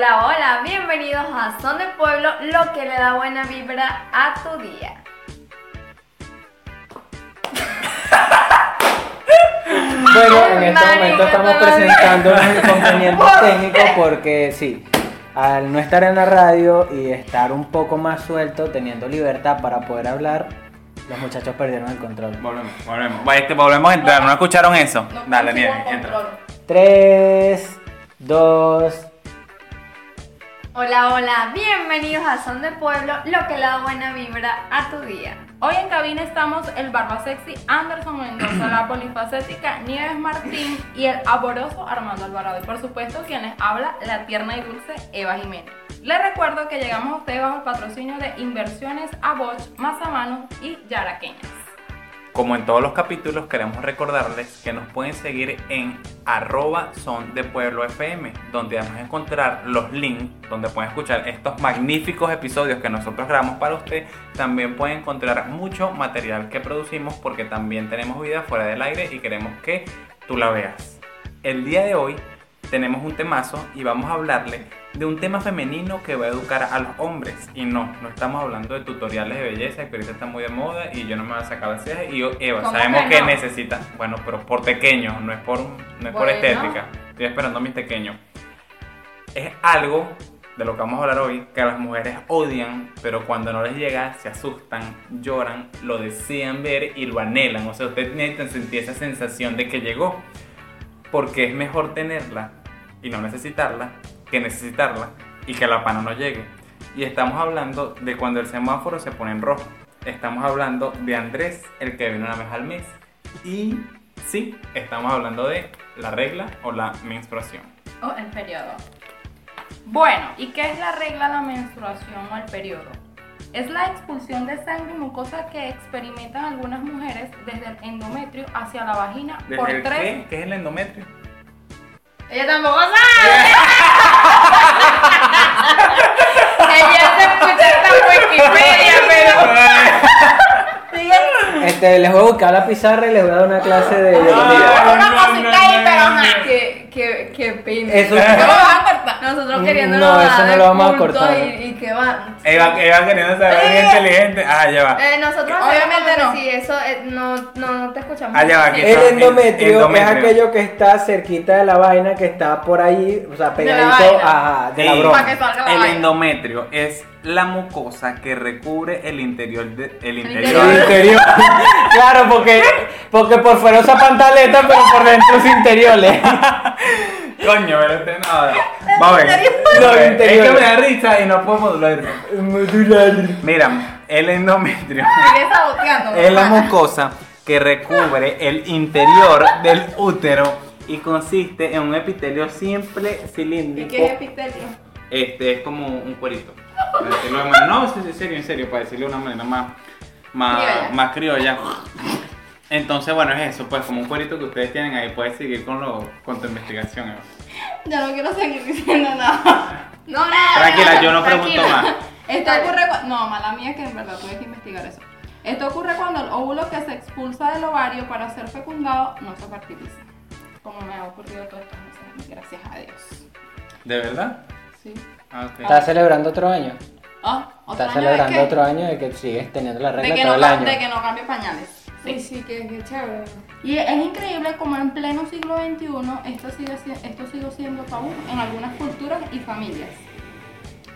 Hola, hola, bienvenidos a Son de Pueblo, lo que le da buena vibra a tu día. Bueno, en este Marica, momento estamos presentando unos inconvenientes técnicos porque sí, al no estar en la radio y estar un poco más suelto, teniendo libertad para poder hablar, los muchachos perdieron el control. Volvemos, volvemos. Va, este, volvemos a entrar, ¿no escucharon eso? No Dale, Nieve, entra. control. 3, 2, Hola, hola, bienvenidos a Son de Pueblo, lo que le da buena vibra a tu día. Hoy en cabina estamos el barba sexy Anderson Mendoza, la polifacética Nieves Martín y el amoroso Armando Alvarado. Y por supuesto, quien les habla, la tierna y dulce Eva Jiménez. Les recuerdo que llegamos a ustedes bajo el patrocinio de Inversiones a Bosch, Mazamano y Yaraqueñas. Como en todos los capítulos, queremos recordarles que nos pueden seguir en arroba son donde vamos a encontrar los links, donde pueden escuchar estos magníficos episodios que nosotros grabamos para usted. También pueden encontrar mucho material que producimos porque también tenemos vida fuera del aire y queremos que tú la veas. El día de hoy tenemos un temazo y vamos a hablarle de un tema femenino que va a educar a los hombres. Y no, no estamos hablando de tutoriales de belleza que ahorita está muy de moda y yo no me voy a sacar las cejas. Y Eva, ¿Cómo sabemos que necesita, bueno, pero por pequeño, no es por, no es por estética. Estoy esperando a mis pequeños. Es algo de lo que vamos a hablar hoy que las mujeres odian, pero cuando no les llega se asustan, lloran, lo desean ver y lo anhelan. O sea, usted necesita sentir esa sensación de que llegó porque es mejor tenerla y no necesitarla que necesitarla y que la pana no llegue. Y estamos hablando de cuando el semáforo se pone en rojo. Estamos hablando de Andrés, el que viene una vez al mes. Y sí, estamos hablando de la regla o la menstruación. O el periodo. Bueno, ¿y qué es la regla, la menstruación o el periodo? Es la expulsión de sangre y mucosa que experimentan algunas mujeres desde el endometrio hacia la vagina por ¿Desde el tres qué? ¿Qué es el endometrio? Ella tampoco sabe. Ella se escucha hasta en Wikipedia, pero. este, les voy a buscar la pizarra y les voy a dar una clase de... Ah, Una no, cosita ahí, pero ajá, que, que, que pena. Eso- ¿Cómo vas a? Nosotros queriendo No, eso no lo vamos a cortar. Y, y que va. Eva, Eva queriendo Eh. bien inteligente. Ah, ya va. Eh, nosotros Obviamente hacemos como no. que Sí, eso eh, no, no, no te escuchamos. Ah, ya va, aquí El endometrio, endometrio. es aquello que está cerquita de la vaina, que está por ahí, o sea, pegadito vaina. a, de la Sí. broma. Para que salga la El vaina. endometrio es la mucosa que recubre el interior de, el interior. interior. El interior. claro, porque, porque por fuera usa pantaleta, pero por dentro es interiores. Coño, pero este nada. Va a ver. Los. Es interiores. que me da risa y no puedo modular. Modular. Mira, el endometrio es la mucosa que recubre el interior del útero y consiste en un epitelio simple ¿Y cilíndrico. qué es epitelio? Este es como un cuerito. Manera- no, en serio, en serio, para decirlo de una manera más, más, Criolla. más criolla. Entonces, bueno, es eso, pues como un cuerito que ustedes tienen ahí, puedes seguir con, lo, con tu investigación. Eva. Ya no quiero seguir diciendo nada. No, no. Tranquila, yo no pregunto tranquila. más. Esto ocurre cu- No, mala mía que en verdad tuve que investigar eso. Esto ocurre cuando el óvulo que se expulsa del ovario para ser fecundado no se fertiliza. Como me ha ocurrido todos estos meses, gracias a Dios. ¿De verdad? Sí. Ah. ¿Estás celebrando otro año? Ah, otro ¿Estás año de celebrando qué? otro año de que sigues teniendo la De regla que, todo no, el año? de que no cambie pañales. Sí, sí, que, que chévere. Y es increíble como en pleno siglo XXI esto sigue, si- esto sigue siendo tabú en algunas culturas y familias.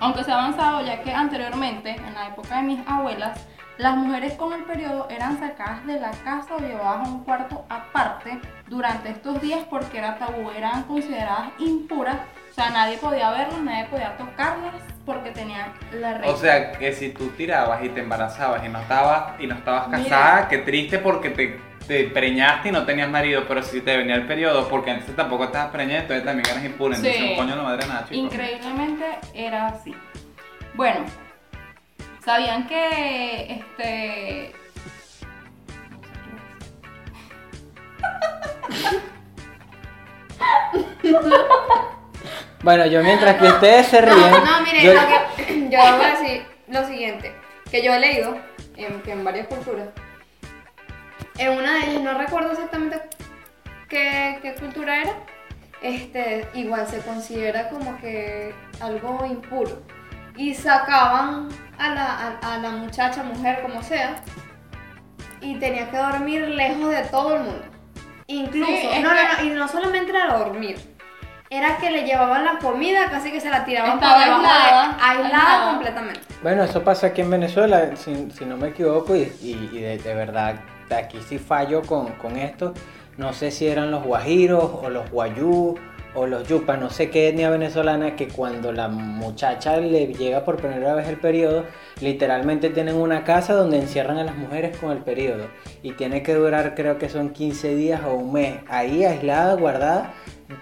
Aunque se ha avanzado ya que anteriormente, en la época de mis abuelas, las mujeres con el periodo eran sacadas de la casa o llevadas a un cuarto aparte durante estos días porque era tabú, eran consideradas impuras, o sea, nadie podía verlas, nadie podía tocarlas porque tenían la regla. O sea, que si tú tirabas y te embarazabas y no estabas, y no estabas Mira. casada, qué triste porque te, te preñaste y no tenías marido, pero si te venía el periodo, porque antes tampoco estabas preñada, entonces también eras impura, entonces Sí. un coño no madre nada, chicos. Increíblemente era así. Bueno, ¿sabían que este. Bueno, yo mientras que ustedes se ríen. No, no, mire, yo- lo que- yo voy a decir lo siguiente, que yo he leído en, que en varias culturas, en una de ellas, no recuerdo exactamente qué, qué cultura era, este, igual se considera como que algo impuro. Y sacaban a la, a, a la muchacha, mujer, como sea, y tenía que dormir lejos de todo el mundo. Incluso, Sí, no, no, no, y no solamente era dormir, era que le llevaban la comida, casi que se la tiraban Estaba de- aislada, aislada aislada. completamente. Bueno, eso pasa aquí en Venezuela, si, si no me equivoco, y, y- y de, de verdad, de aquí sí fallo con, con esto. No sé si eran los guajiros o los guayú o los yupas, no sé qué etnia venezolana, que cuando la muchacha le llega por primera vez el periodo, literalmente tienen una casa donde encierran a las mujeres con el periodo. Y tiene que durar, creo que son 15 días o un mes, ahí aislada, guardada,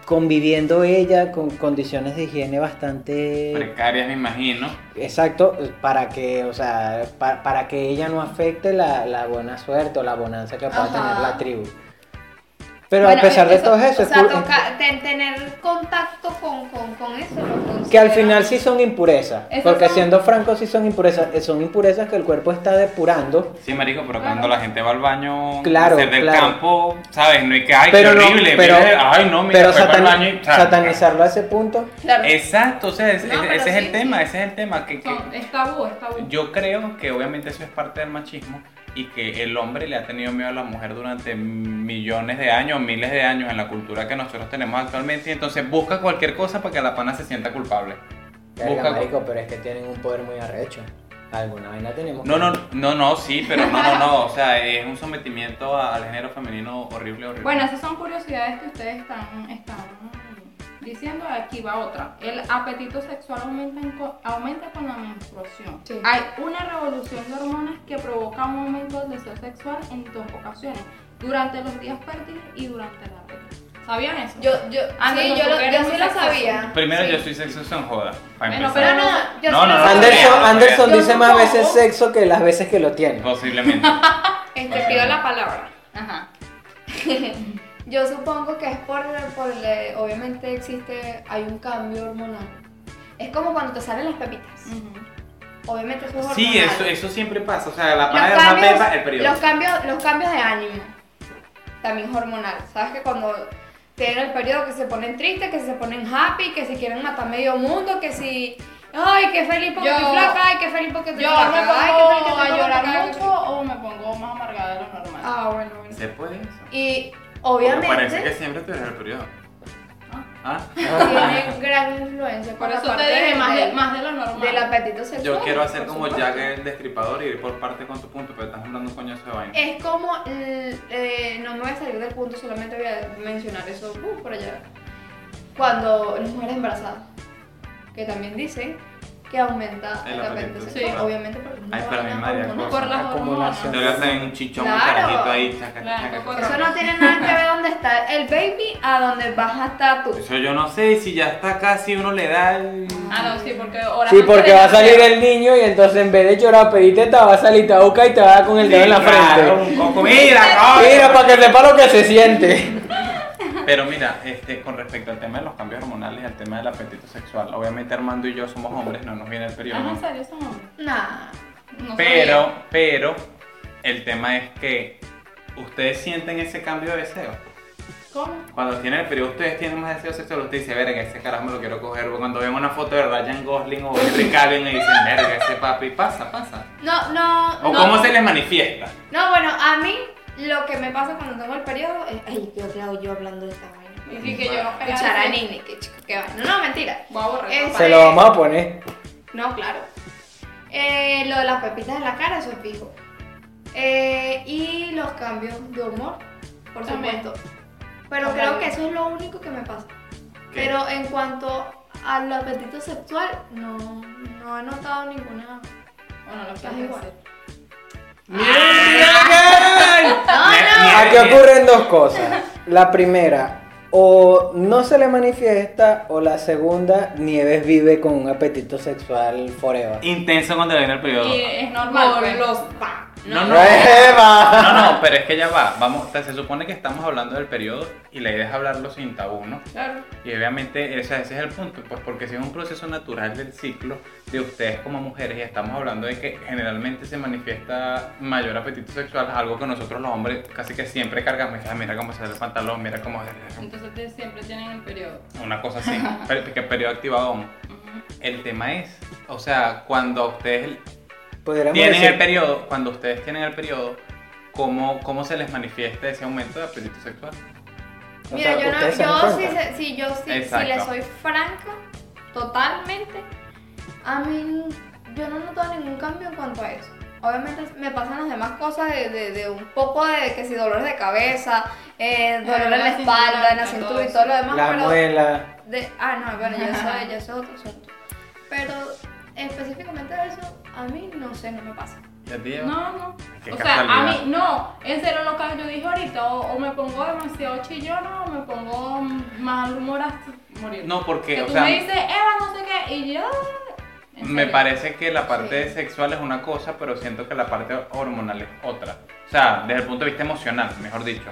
conviviendo ella con condiciones de higiene bastante... Precarias, me imagino. Exacto, para que, o sea, pa- para que ella no afecte la, la buena suerte o la bonanza que pueda Ajá. tener la tribu. Pero Bueno, a pesar de todo eso, o es sea, toca- ten- tener contacto que al final sí son impurezas, porque son- siendo francos sí son impurezas, eh, son impurezas que el cuerpo está depurando. Sí, marico, pero Claro. cuando la gente va al baño Claro, del claro. campo, ¿sabes? No hay que, ay, pero qué no, horrible, pero, mira, ay, no, mira, pero el satani- baño y- satanizarlo a ese punto, Claro. Exacto, o sea, es- No, es- pero ese es sí, el tema, sí. ese es el tema, que, que es tabú, es tabú. yo creo que obviamente eso es parte del machismo y que el hombre le ha tenido miedo a la mujer durante millones de años, miles de años en la cultura que nosotros tenemos actualmente y entonces busca cualquier cosa para que la pana se sienta culpable. Busca- marico, pero es que tienen un poder muy arrecho. Alguna vaina tenemos. No, no, no, no, sí, pero no, no, no, o sea, es un sometimiento al género femenino horrible, horrible. Bueno, esas son curiosidades que ustedes están, están diciendo. Aquí va otra. El apetito sexual aumenta, en co- aumenta con la menstruación. Sí. Hay una revolución de hormonas que provoca un aumento del deseo sexual en dos ocasiones. Durante los días fértiles y durante la regla. ¿Sabían eso? Yo, yo, Ander, sí, no, yo, lo- yo sí lo sabía. Primero Sí. yo soy sexoso en joda, Bueno. Pero no, yo No, sí no. Anderson, no, Anderson dice más veces sexo que las veces que lo tiene. Posiblemente. Este, pido la palabra. Ajá. Yo supongo que es por, por obviamente existe, hay un cambio hormonal. Es como cuando te salen las pepitas. Ujú. Obviamente eso es hormonal. Sí, eso, eso siempre pasa, o sea, la los pana de una cambios, pepa, el periodo. los cambios, los cambios de ánimo también es hormonal. ¿Sabes que cuando tienen el periodo que se ponen tristes, que se ponen happy, que si quieren matar medio mundo, que si ay, qué feliz porque Yo- estoy flaca, ay, qué feliz porque estoy Yo flaca, me ay, qué feliz que a llorar mucho o me pongo más amargada de lo normal. Ah, bueno, bueno. ¿Se puede eso? Y Porque parece que obviamente siempre eres el periodo. Ah. ¿Ah? tiene gran influencia Por la eso te parte dije más de, más de lo normal. del apetito sexual. Yo quiero hacer por como supuesto. Jack el destripador y ir por parte con tu punto, pero estás hablando un coñazo de vaina. Es como, eh, no me voy a salir del punto, solamente voy a mencionar eso uh, por allá. Cuando las mujeres embarazadas, que también dicen que aumenta El el, apetito sexual, sexual. obviamente porque Ay, cosa. Por las Acumulación. Te voy a hacer un chichón, Claro. ahí, chaca, Claro, chaca. Eso no tiene nada que ver dónde está el baby a donde vas a estar tú. Eso yo no sé, si ya está casi uno le da el... Ah, no, sí, porque horas Sí, porque va a salir el niño y entonces en vez de llorar, pedirte te va a salir te va a buscar y te va a dar con el dedo en la Claro, frente. mira. Mira, para que sepa lo que se siente. Pero mira, este, con respecto al tema de los cambios hormonales y al tema del apetito sexual, obviamente Armando y yo somos hombres, no nos viene el periodo. Ah, ¿en serio son hombres? Nah. No Pero, sabía. pero, el tema es que ustedes sienten ese cambio de deseo. ¿Cómo? Cuando tienen el periodo, ustedes tienen más deseo sexual, usted dice, verga, ese carajo me lo quiero coger. O Cuando ven una foto de Ryan Gosling o Henry Cavill y dicen, verga, ese papi, pasa, pasa. No, no. O no. cómo se les manifiesta. No, bueno, a mí lo que me pasa cuando tengo el periodo es. Ay, ¿qué hago yo hablando de esta vaina? Y sí que yo no pegaba Escuchar a así. Nini, que chico, qué vaina. No, no, mentira. Voy a borrar Se lo vamos a poner. No, claro. Eh, lo de las pepitas en la cara, eso es fijo. Eh, y los cambios de humor, por También. supuesto. Pero creo que eso es lo único que me pasa. ¿Qué? Pero en cuanto al apetito sexual, no, no he notado ninguna. Bueno, lo que Es igual. Aquí ocurren dos cosas. La primera, o no se le manifiesta, o la segunda, Nieves vive con un apetito sexual forever. Intenso cuando le viene el periodo. Y es normal. pues. los pa. No, no. ¡Eva! No, no, pero es que ya va. Vamos, se supone que estamos hablando del periodo y la idea es hablarlo sin tabú, ¿no? Claro. Y obviamente ese es el punto, pues porque si es un proceso natural del ciclo de ustedes como mujeres y estamos hablando de que generalmente se manifiesta mayor apetito sexual, algo que nosotros los hombres casi que siempre cargamos, "Ah, mira cómo sale el pantalón, mira cómo Entonces ustedes siempre tienen el periodo. una cosa así, que periodo activado. El tema es, o sea, cuando ustedes Podríamos tienen decir- el periodo, cuando ustedes tienen el periodo, ¿cómo, cómo se les manifiesta ese aumento de apetito sexual? o Mira, sea, yo, no, yo sí, yo sí, si Exacto. le soy franca, totalmente, a mí yo no noto ningún cambio en cuanto a eso. Obviamente me pasan las demás cosas de, de- de un poco de que si dolores de cabeza, eh, dolor en la la espalda, en la cintura, y todo lo demás, La pero muela. de, ah no, bueno, ya eso, ya eso es otro asunto. Pero específicamente de eso, a mí no sé, no me pasa. ¿Ya te? No, no. O sea, a mí, no, en serio lo que yo dije ahorita, o, o me pongo demasiado chillona o me pongo mal humor hasta morir. No, porque, que o tú sea, me dices, Eva, no sé qué, y yo. me parece que la parte Sí. sexual es una cosa, pero siento que la parte hormonal es otra. O sea, desde el punto de vista emocional, mejor dicho.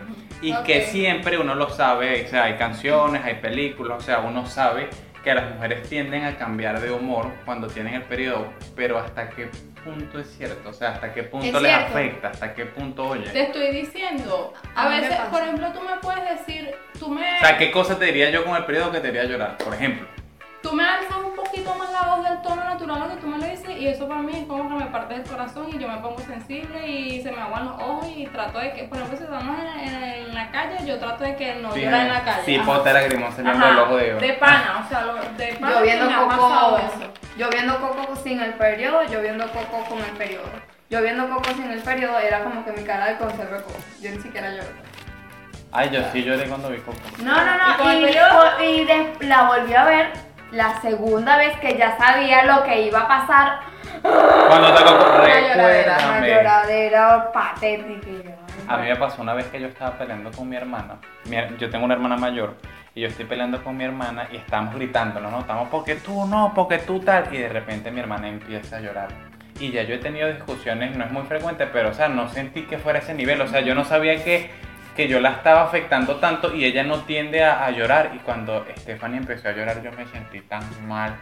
Y que siempre uno lo sabe, o sea, hay canciones, hay películas, o sea, uno sabe que las mujeres tienden a cambiar de humor cuando tienen el periodo, pero hasta qué punto es cierto, o sea, hasta qué punto Es les afecta, hasta qué punto oye. Te estoy diciendo, a, veces, por ejemplo, tú me puedes decir, tú me, O sea, ¿qué cosa te diría yo con el periodo que te haría llorar? Por ejemplo. Tú me alzas un poquito más la voz del tono natural que tú me lo dices y eso para mí es como que me parte del corazón y yo me pongo sensible y se me aguan los ojos y trato de que, por ejemplo, si estamos en, en- en la calle, yo trato de que no llore en la calle. Sí, pote lagrimón saliendo Ajá, del ojo de de pana, o sea, lo, de pana Yo viendo me ha pasado coco, eso. yo viendo coco sin el periodo, yo viendo coco con el periodo. Yo viendo coco sin el periodo era como que mi cara de conserva coco. Yo ni siquiera lloré. Ay, yo sí lloré cuando vi Coco. No, no, ¿Y con no. el Y, periodo? y de- la volví a ver la segunda vez que ya sabía lo que iba a pasar. Cuando te Coco, Una lloradera, una lloradera patética. A mí me pasó una vez que yo estaba peleando con mi hermana. Yo tengo una hermana mayor y yo estoy peleando con mi hermana y estamos gritando, no, estamos porque tú no, porque tú tal. Y de repente mi hermana empieza a llorar. Y ya yo he tenido discusiones, no es muy frecuente, pero o sea, no sentí que fuera ese nivel. O sea, yo no sabía que, que yo la estaba afectando tanto y ella no tiende a, a llorar. Y cuando Stephanie empezó a llorar, yo me sentí tan mal.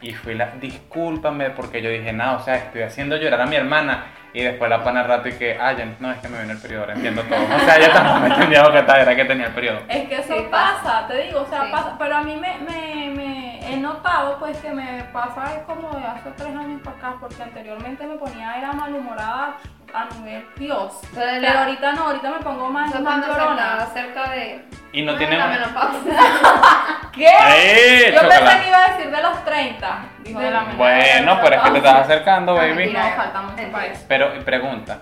Y fui la, discúlpame, porque yo dije, no, o sea, estoy haciendo llorar a mi hermana. Y después la pana al rato y que, ah, ya, no, es que me viene el periodo, ahora entiendo todo. O sea, yo tampoco entendía lo que estaba, era que tenía el periodo. Es que eso Sí, pasa, pasa. te digo, o sea, Sí. pasa, pero a mí me, me, me he notado pues que me pasa es como de hace tres años para acá, porque anteriormente me ponía, era malhumorada a nivel Dios. Pero la- ahorita no, ahorita me pongo más, Eso más cuando se llorona. hablaba acerca de Y no tiene... la. ¿Qué? ¡Eh, Yo pensé que iba a decir de los 30. Dijo de la menopausa. Bueno, pero es que te estás acercando, baby. No, falta mucho para eso. Pero, y pregunta,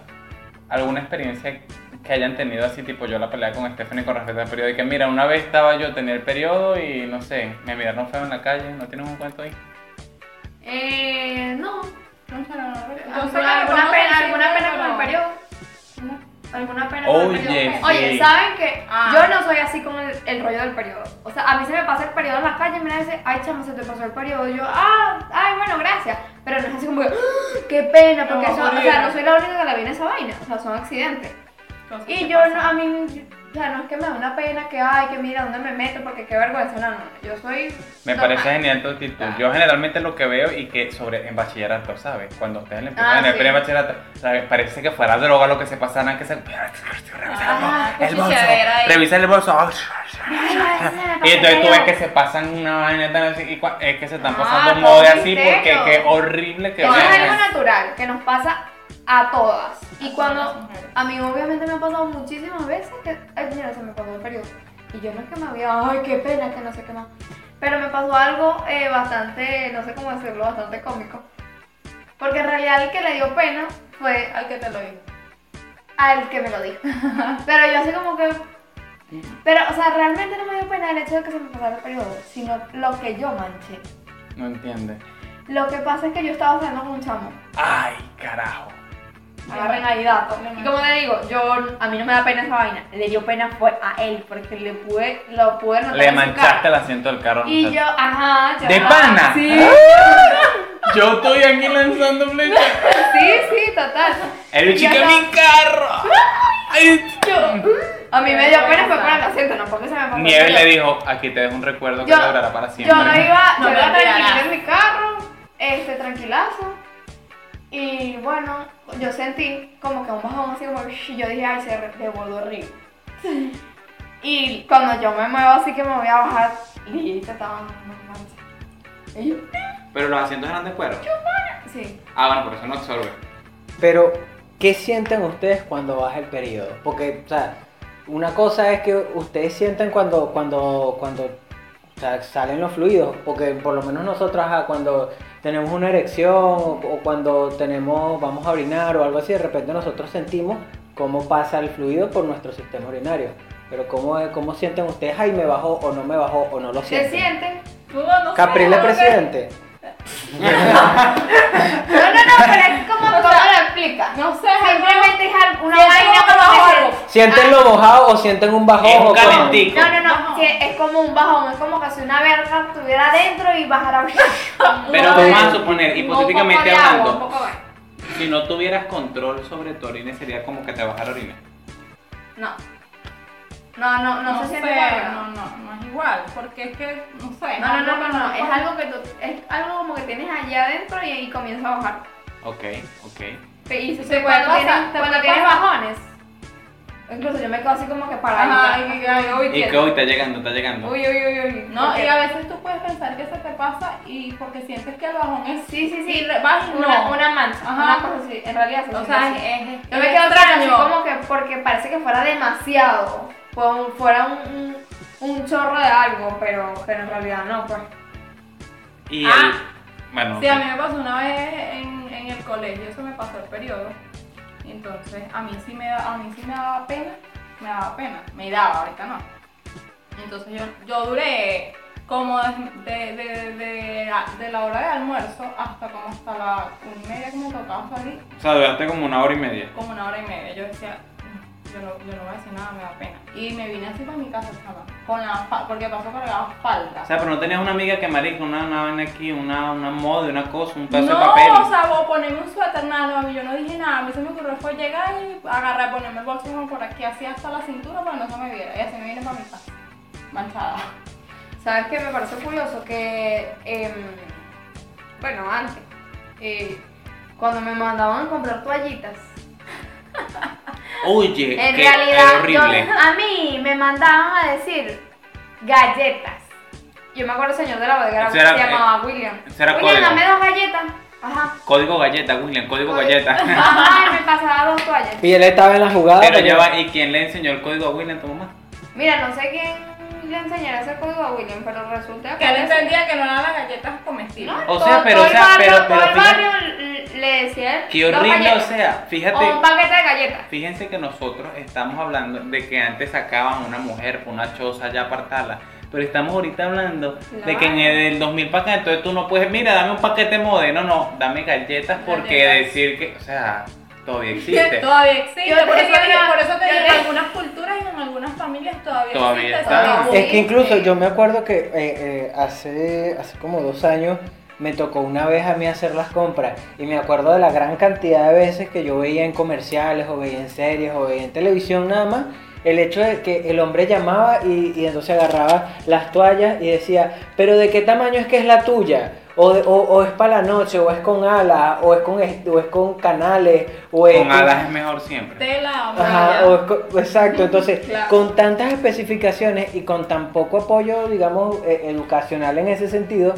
¿alguna experiencia que hayan tenido así, tipo yo la pelea con Stephanie con respecto al periodo? Y que mira, una vez estaba yo, tenía el periodo y no sé, me miraron feo en la calle, ¿no tienes un cuento ahí? Eh, no. No no, sé ¿Alguna, pena, alguna pena con el periodo? ¿Alguna pena con Oye, el periodo? sí. Oye, ¿saben que Ah. yo no soy así con el, el rollo del periodo? O sea, a mí se me pasa el periodo en la calle y me dice, ay, chama, se te pasó el periodo. Y yo, ah, ay, bueno, gracias. Pero no es así como que, "Ah, qué pena, porque No, eso, o sea, no soy la única que le viene esa vaina. O sea, son accidentes. Y yo no, a mí, o sea, no es que me da una pena que, ay, que mira, ¿dónde me meto? Porque qué vergüenza, no, no, yo soy... Me normal. parece genial tu actitud. Yo generalmente lo que veo y que sobre en bachillerato, ¿sabes? Cuando ustedes le empiezan Ah, en el sí. primer bachillerato, ¿sabes? parece que fuera droga lo que se pasaran, que se... Ah, el bolso, revisa el bolso. Y entonces tú ves que se pasan una vaina tan así, y es que se están Ah, pasando modo de así porque qué horrible que Eso es algo natural, que nos pasa a todas. Y A cuando, todas a mí obviamente me ha pasado muchísimas veces que, ay, mira, se me pasó el periodo. Y yo no es que me había, ay, qué pena, que no sé qué más. Pero me pasó algo eh, bastante, no sé cómo decirlo, bastante cómico. Porque en realidad el que le dio pena fue Al que te lo digo. al que me lo dijo. Pero yo así como que... Pero, o sea, realmente no me dio pena el hecho de que se me pasara el periodo, sino lo que yo manché. No entiende. Lo que pasa es que yo estaba haciendo con un chamo. Ay, carajo. Agarren ahí datos. Y como te digo, yo a mí no me da pena esa vaina. Le dio pena fue a él porque le pude, lo pude notar Le en manchaste el asiento del carro. Y yo, ajá, yo ¿De pana? Sí, Yo estoy aquí lanzando flechas. sí, sí, total. El yo que estaba- mi carro. Ay, A mí me dio pena fue por el asiento, no porque se me pasó. Nieves le dijo, aquí te dejo un recuerdo que Yo- durará para siempre. Yo no iba, No yo iba tranquila en mi carro, este, tranquilazo. Y bueno, yo sentí como que un bajón así como, y yo dije, ay, se devolvió horrible. Y cuando yo me muevo así que me voy a bajar, y te estaban dando mancha. Y yo, Pero los asientos eran de cuero. Sí. Ah, bueno, por eso no absorbe. Pero, ¿qué sienten ustedes cuando baja el periodo? Porque, o sea, una cosa es que ustedes sienten cuando, cuando, cuando o sea, salen los fluidos, porque por lo menos nosotros, ajá, cuando tenemos una erección o, cuando tenemos, vamos a orinar o algo así, de repente nosotros sentimos cómo pasa el fluido por nuestro sistema urinario. Pero ¿cómo, cómo sienten ustedes? Ay, me bajó o no me bajó o no lo ¿Se sienten. sienten? No, no Caprile presidente. No, no, no, pero es como, ¿cómo lo explica? No sé, Simplemente es algo- una vaina como que ¿Sienten lo mojado o sienten un bajón? Es un calentico. No, no, no, es como un bajón, es como que si una verga estuviera adentro y bajara. Pero vamos a suponer, hipotéticamente hablando, si no tuvieras control sobre tu orina, sería como que te baja la orina. No. No, no, no, No, se sé, siente para no, no, no es igual, porque es que, no sé. No, no, no, no, no, es algo que tú, es algo como que tienes allá adentro y, y comienza a bajar. Ok, ok. Y Te cuando, puede tienes, cuando tienes bajones, incluso yo me quedo así como que Ajá, paradita. y- ay, uy, Y que hoy está llegando, está llegando. uy, uy, uy, uy. No, y a veces tú puedes pensar que se te pasa y porque sientes que el bajón es. Sí, sí, sí. vas Una, no. una mancha, Ajá. una cosa así. En realidad se O sea, así. es, es, Yo es me quedo así extraño. como que porque parece que fuera demasiado, como fuera un, un, chorro de algo, pero, pero en realidad no, pues. Y Ah. el. Bueno, Sí, a mí me pasó una vez en, en el colegio, eso me pasó el periodo. Entonces a mí sí me da, a mí sí me daba pena, me daba pena, me daba, ahorita no. Entonces yo, yo duré como de, de, de, la- de la hora de almuerzo hasta como hasta la una y media que me tocaba salir, o sea, duraste como una hora y media. como una hora y media. Yo decía, "Mm, yo no, yo no voy a decir nada, me da pena. Y me vine así para mi casa, chama, con la porque pasó cargada falda. O sea, pero no tenías una amiga que marica, una, una vaina aquí, una, una moda, una cosa, un pedazo no, de papel. o sea, vos ponerme un suéter, nada, no, yo no dije nada, a mí se me ocurrió fue llegar y agarrar, ponerme el bolsillo por aquí, así hasta la cintura para que no se me viera, y así me vine para mi casa, manchada. ¿Sabes qué? Me parece curioso que, em, bueno, antes, eh, cuando me mandaban a comprar toallitas, Oye, en que realidad horrible. yo- a mí me mandaban a decir galletas. Yo me acuerdo el señor de la bodega, se llamaba William. era William, código. dame dos galletas. Ajá. Código galleta, William, código galleta. Ajá, y me pasaba dos toallas. Y él estaba en la jugada. Pero ya va, ¿y quién le enseñó el código a William, tu mamá? Mira, no sé quién le enseñará ese código a William, pero resulta Que él entendía que no eran las galletas comestibles. ¿no? O sea, pero, todo o el sea, barrio, pero- pero todo el fíjate- barrio le- le decía él, Qué horrible, o sea, fíjate. o un paquete de galletas. Fíjense que nosotros estamos hablando de que antes sacaban una mujer por una choza ya apartarla. Pero estamos ahorita hablando de que en el 2000 para acá, entonces tú no puedes, mira, dame un paquete mode. No, no, dame galletas porque Galletas. decir que, o sea, todavía existe. Todavía existe, Yo por, eso por te digo, en algunas culturas y en algunas familias todavía, Todavía existe. está. Es que incluso yo me acuerdo que eh, eh, hace, hace como dos años me tocó una vez a mí hacer las compras y me acuerdo de la gran cantidad de veces que yo veía en comerciales o veía en series o veía en televisión nada más el hecho de que el hombre llamaba y, y entonces agarraba las toallas y decía, pero ¿de qué tamaño es que es la tuya? O, de- o, o es para la noche, o es con alas, o es con, o es con canales, o es Con alas es mejor siempre. Tela, Ajá, o es co- exacto, entonces Claro. con tantas especificaciones y con tan poco apoyo, digamos, eh, educacional en ese sentido,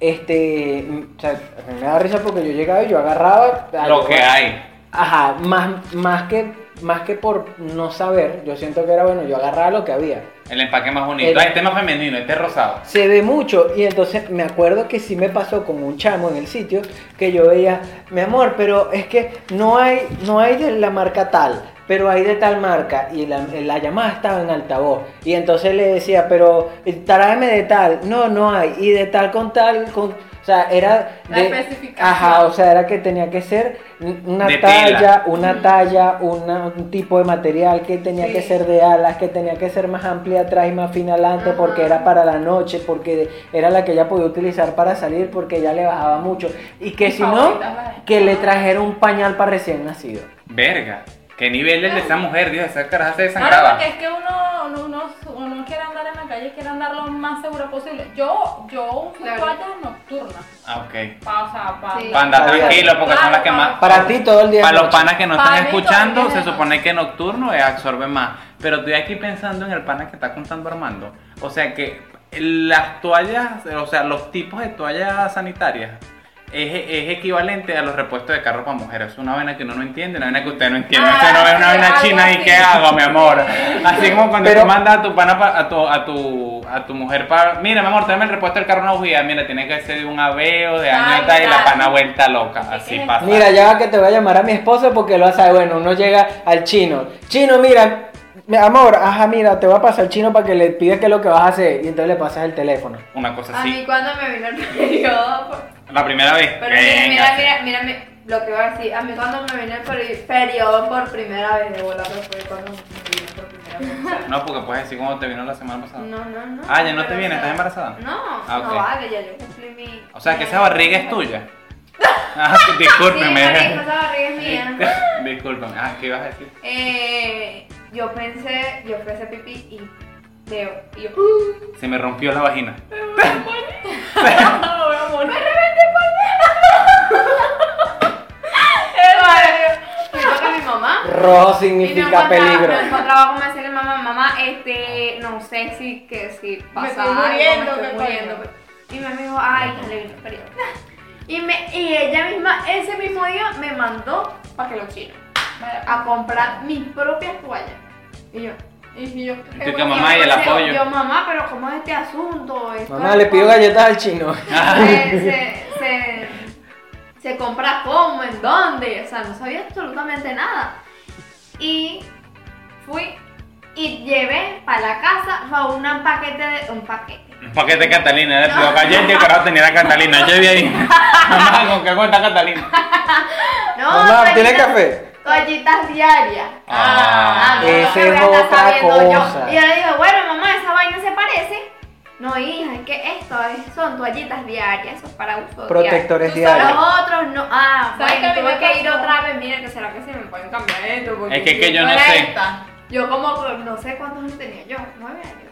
este, mm, o sea, a mí me da risa porque yo llegaba y yo agarraba Lo que hay. Ajá, más, más que más que por no saber, yo siento que era bueno, yo agarraba lo que había. El empaque más bonito. El- este es más femenino, este es rosado. Se ve mucho y entonces me acuerdo que sí me pasó con un chamo en el sitio que yo veía, mi amor, pero es que no hay, no hay de la marca tal, pero hay de tal marca y la, la llamada estaba en altavoz y entonces le decía, pero eh, tráeme de tal, no, no hay y de tal con tal, con, o sea, era La de, especificación. ajá, o sea, era que tenía que ser una De talla, tela. una talla, una- un tipo de material que tenía Sí. que ser de alas, que tenía que ser más amplia atrás y más fina adelante Ajá. porque era para la noche, porque era la que ella podía utilizar para salir porque ya le bajaba mucho. Y que Mi si no, que le trajera un pañal para recién nacido. Verga. ¿Qué nivel es de esa mujer? Dios, esa caraja se Claro, desangraba. porque es que uno, uno, uno, uno quiere andar en la calle, quiere andar lo más seguro posible. Yo, yo uso Claro. toallas nocturnas. Ah, ok. Pa, o sea, pa, Sí. Para andar Claro, tranquilo, porque son las que claro. más. Para ti todo el día. Para los panas que no están escuchando, se supone que nocturno eh, absorbe más. Pero estoy aquí pensando en el pana que está contando Armando. O sea que las toallas, o sea, los tipos de toallas sanitarias es, es equivalente a los repuestos de carro para mujeres. Es una vaina que uno no entiende, una vaina que usted no entiende. Ah, usted no ve una vaina china y así. ¿qué hago, mi amor? Así como cuando Pero- tú mandas a tu pana pa- a tu, a tu, a tu mujer para. Mira, mi amor, tráeme el repuesto del carro una bujía. Mira, tiene que ser de un aveo, de añota y la pana vuelta loca. Así pasa. Mira, ya va que te voy a llamar a mi esposo porque lo hace. Bueno, uno llega al chino. Chino, mira, mi amor, ajá, mira, te voy a pasar al chino para que le pides qué es lo que vas a hacer. Y entonces le pasas el teléfono. Una cosa A mí así. cuando me vino el periodo, La primera vez. pero mira, mira, mira, mira, mira, lo que voy a decir, a mí cuando me vino el peri- periodo por primera vez, de bola, pero fue cuando me vino por primera vez. No, porque puedes decir cómo te vino la semana pasada. No, no, no. Ah, ya no te viene, ¿estás embarazada? No, Ah, ok. no vale, ya yo cumplí mi. O sea, que esa barriga es tuya. Ah, Sí, discúlpeme. marico, esa barriga es mía. Discúlpeme. Ah, ¿qué ibas a decir? Eh, yo pensé, yo fui a hacer pipí y veo, y yo. Se me rompió la vagina. Fui con mi mamá. Rojo Y me significa encontraba, peligro. me encontraba con decirle mamá, mamá, este, no sé si, que si pasa estoy algo, muriendo, me ¿qué estoy coño? muriendo. Y me dijo, ay, ya le vino. Y, me, y ella misma, ese mismo día, me mandó para que lo chino, a comprar mis propias toallas. Y yo, Y yo, que mamá y el yo, apoyo. Yo, mamá, pero ¿cómo es este asunto? Esto Mamá, es le pido como- galletas al chino. se, se, se, se compra cómo, en dónde, o sea, no sabía absolutamente nada. Y fui y llevé para la casa fue un paquete de un paquete. Un paquete de Catalina. Le ayer que carajo tenía la Catalina. Yo vi ahí. Mamá, ¿con qué cuenta Catalina? No, Mamá, ¿tiene café? Toallitas diarias. Ah. no, Esa que es voy a estar otra sabiendo yo. cosa. Y yo le digo, bueno, mamá, esa vaina se parece. No, hija, es que esto es- son toallitas diarias, eso es para uso Protectores diarios. Los otros no. Ah, ¿Sabes bueno, mí tuve que ir otra vez. Mira, que será que se me pueden cambiar esto. porque Es que- que yo no sé. esta. Yo como, que no sé cuántos años tenía yo. Nueve años.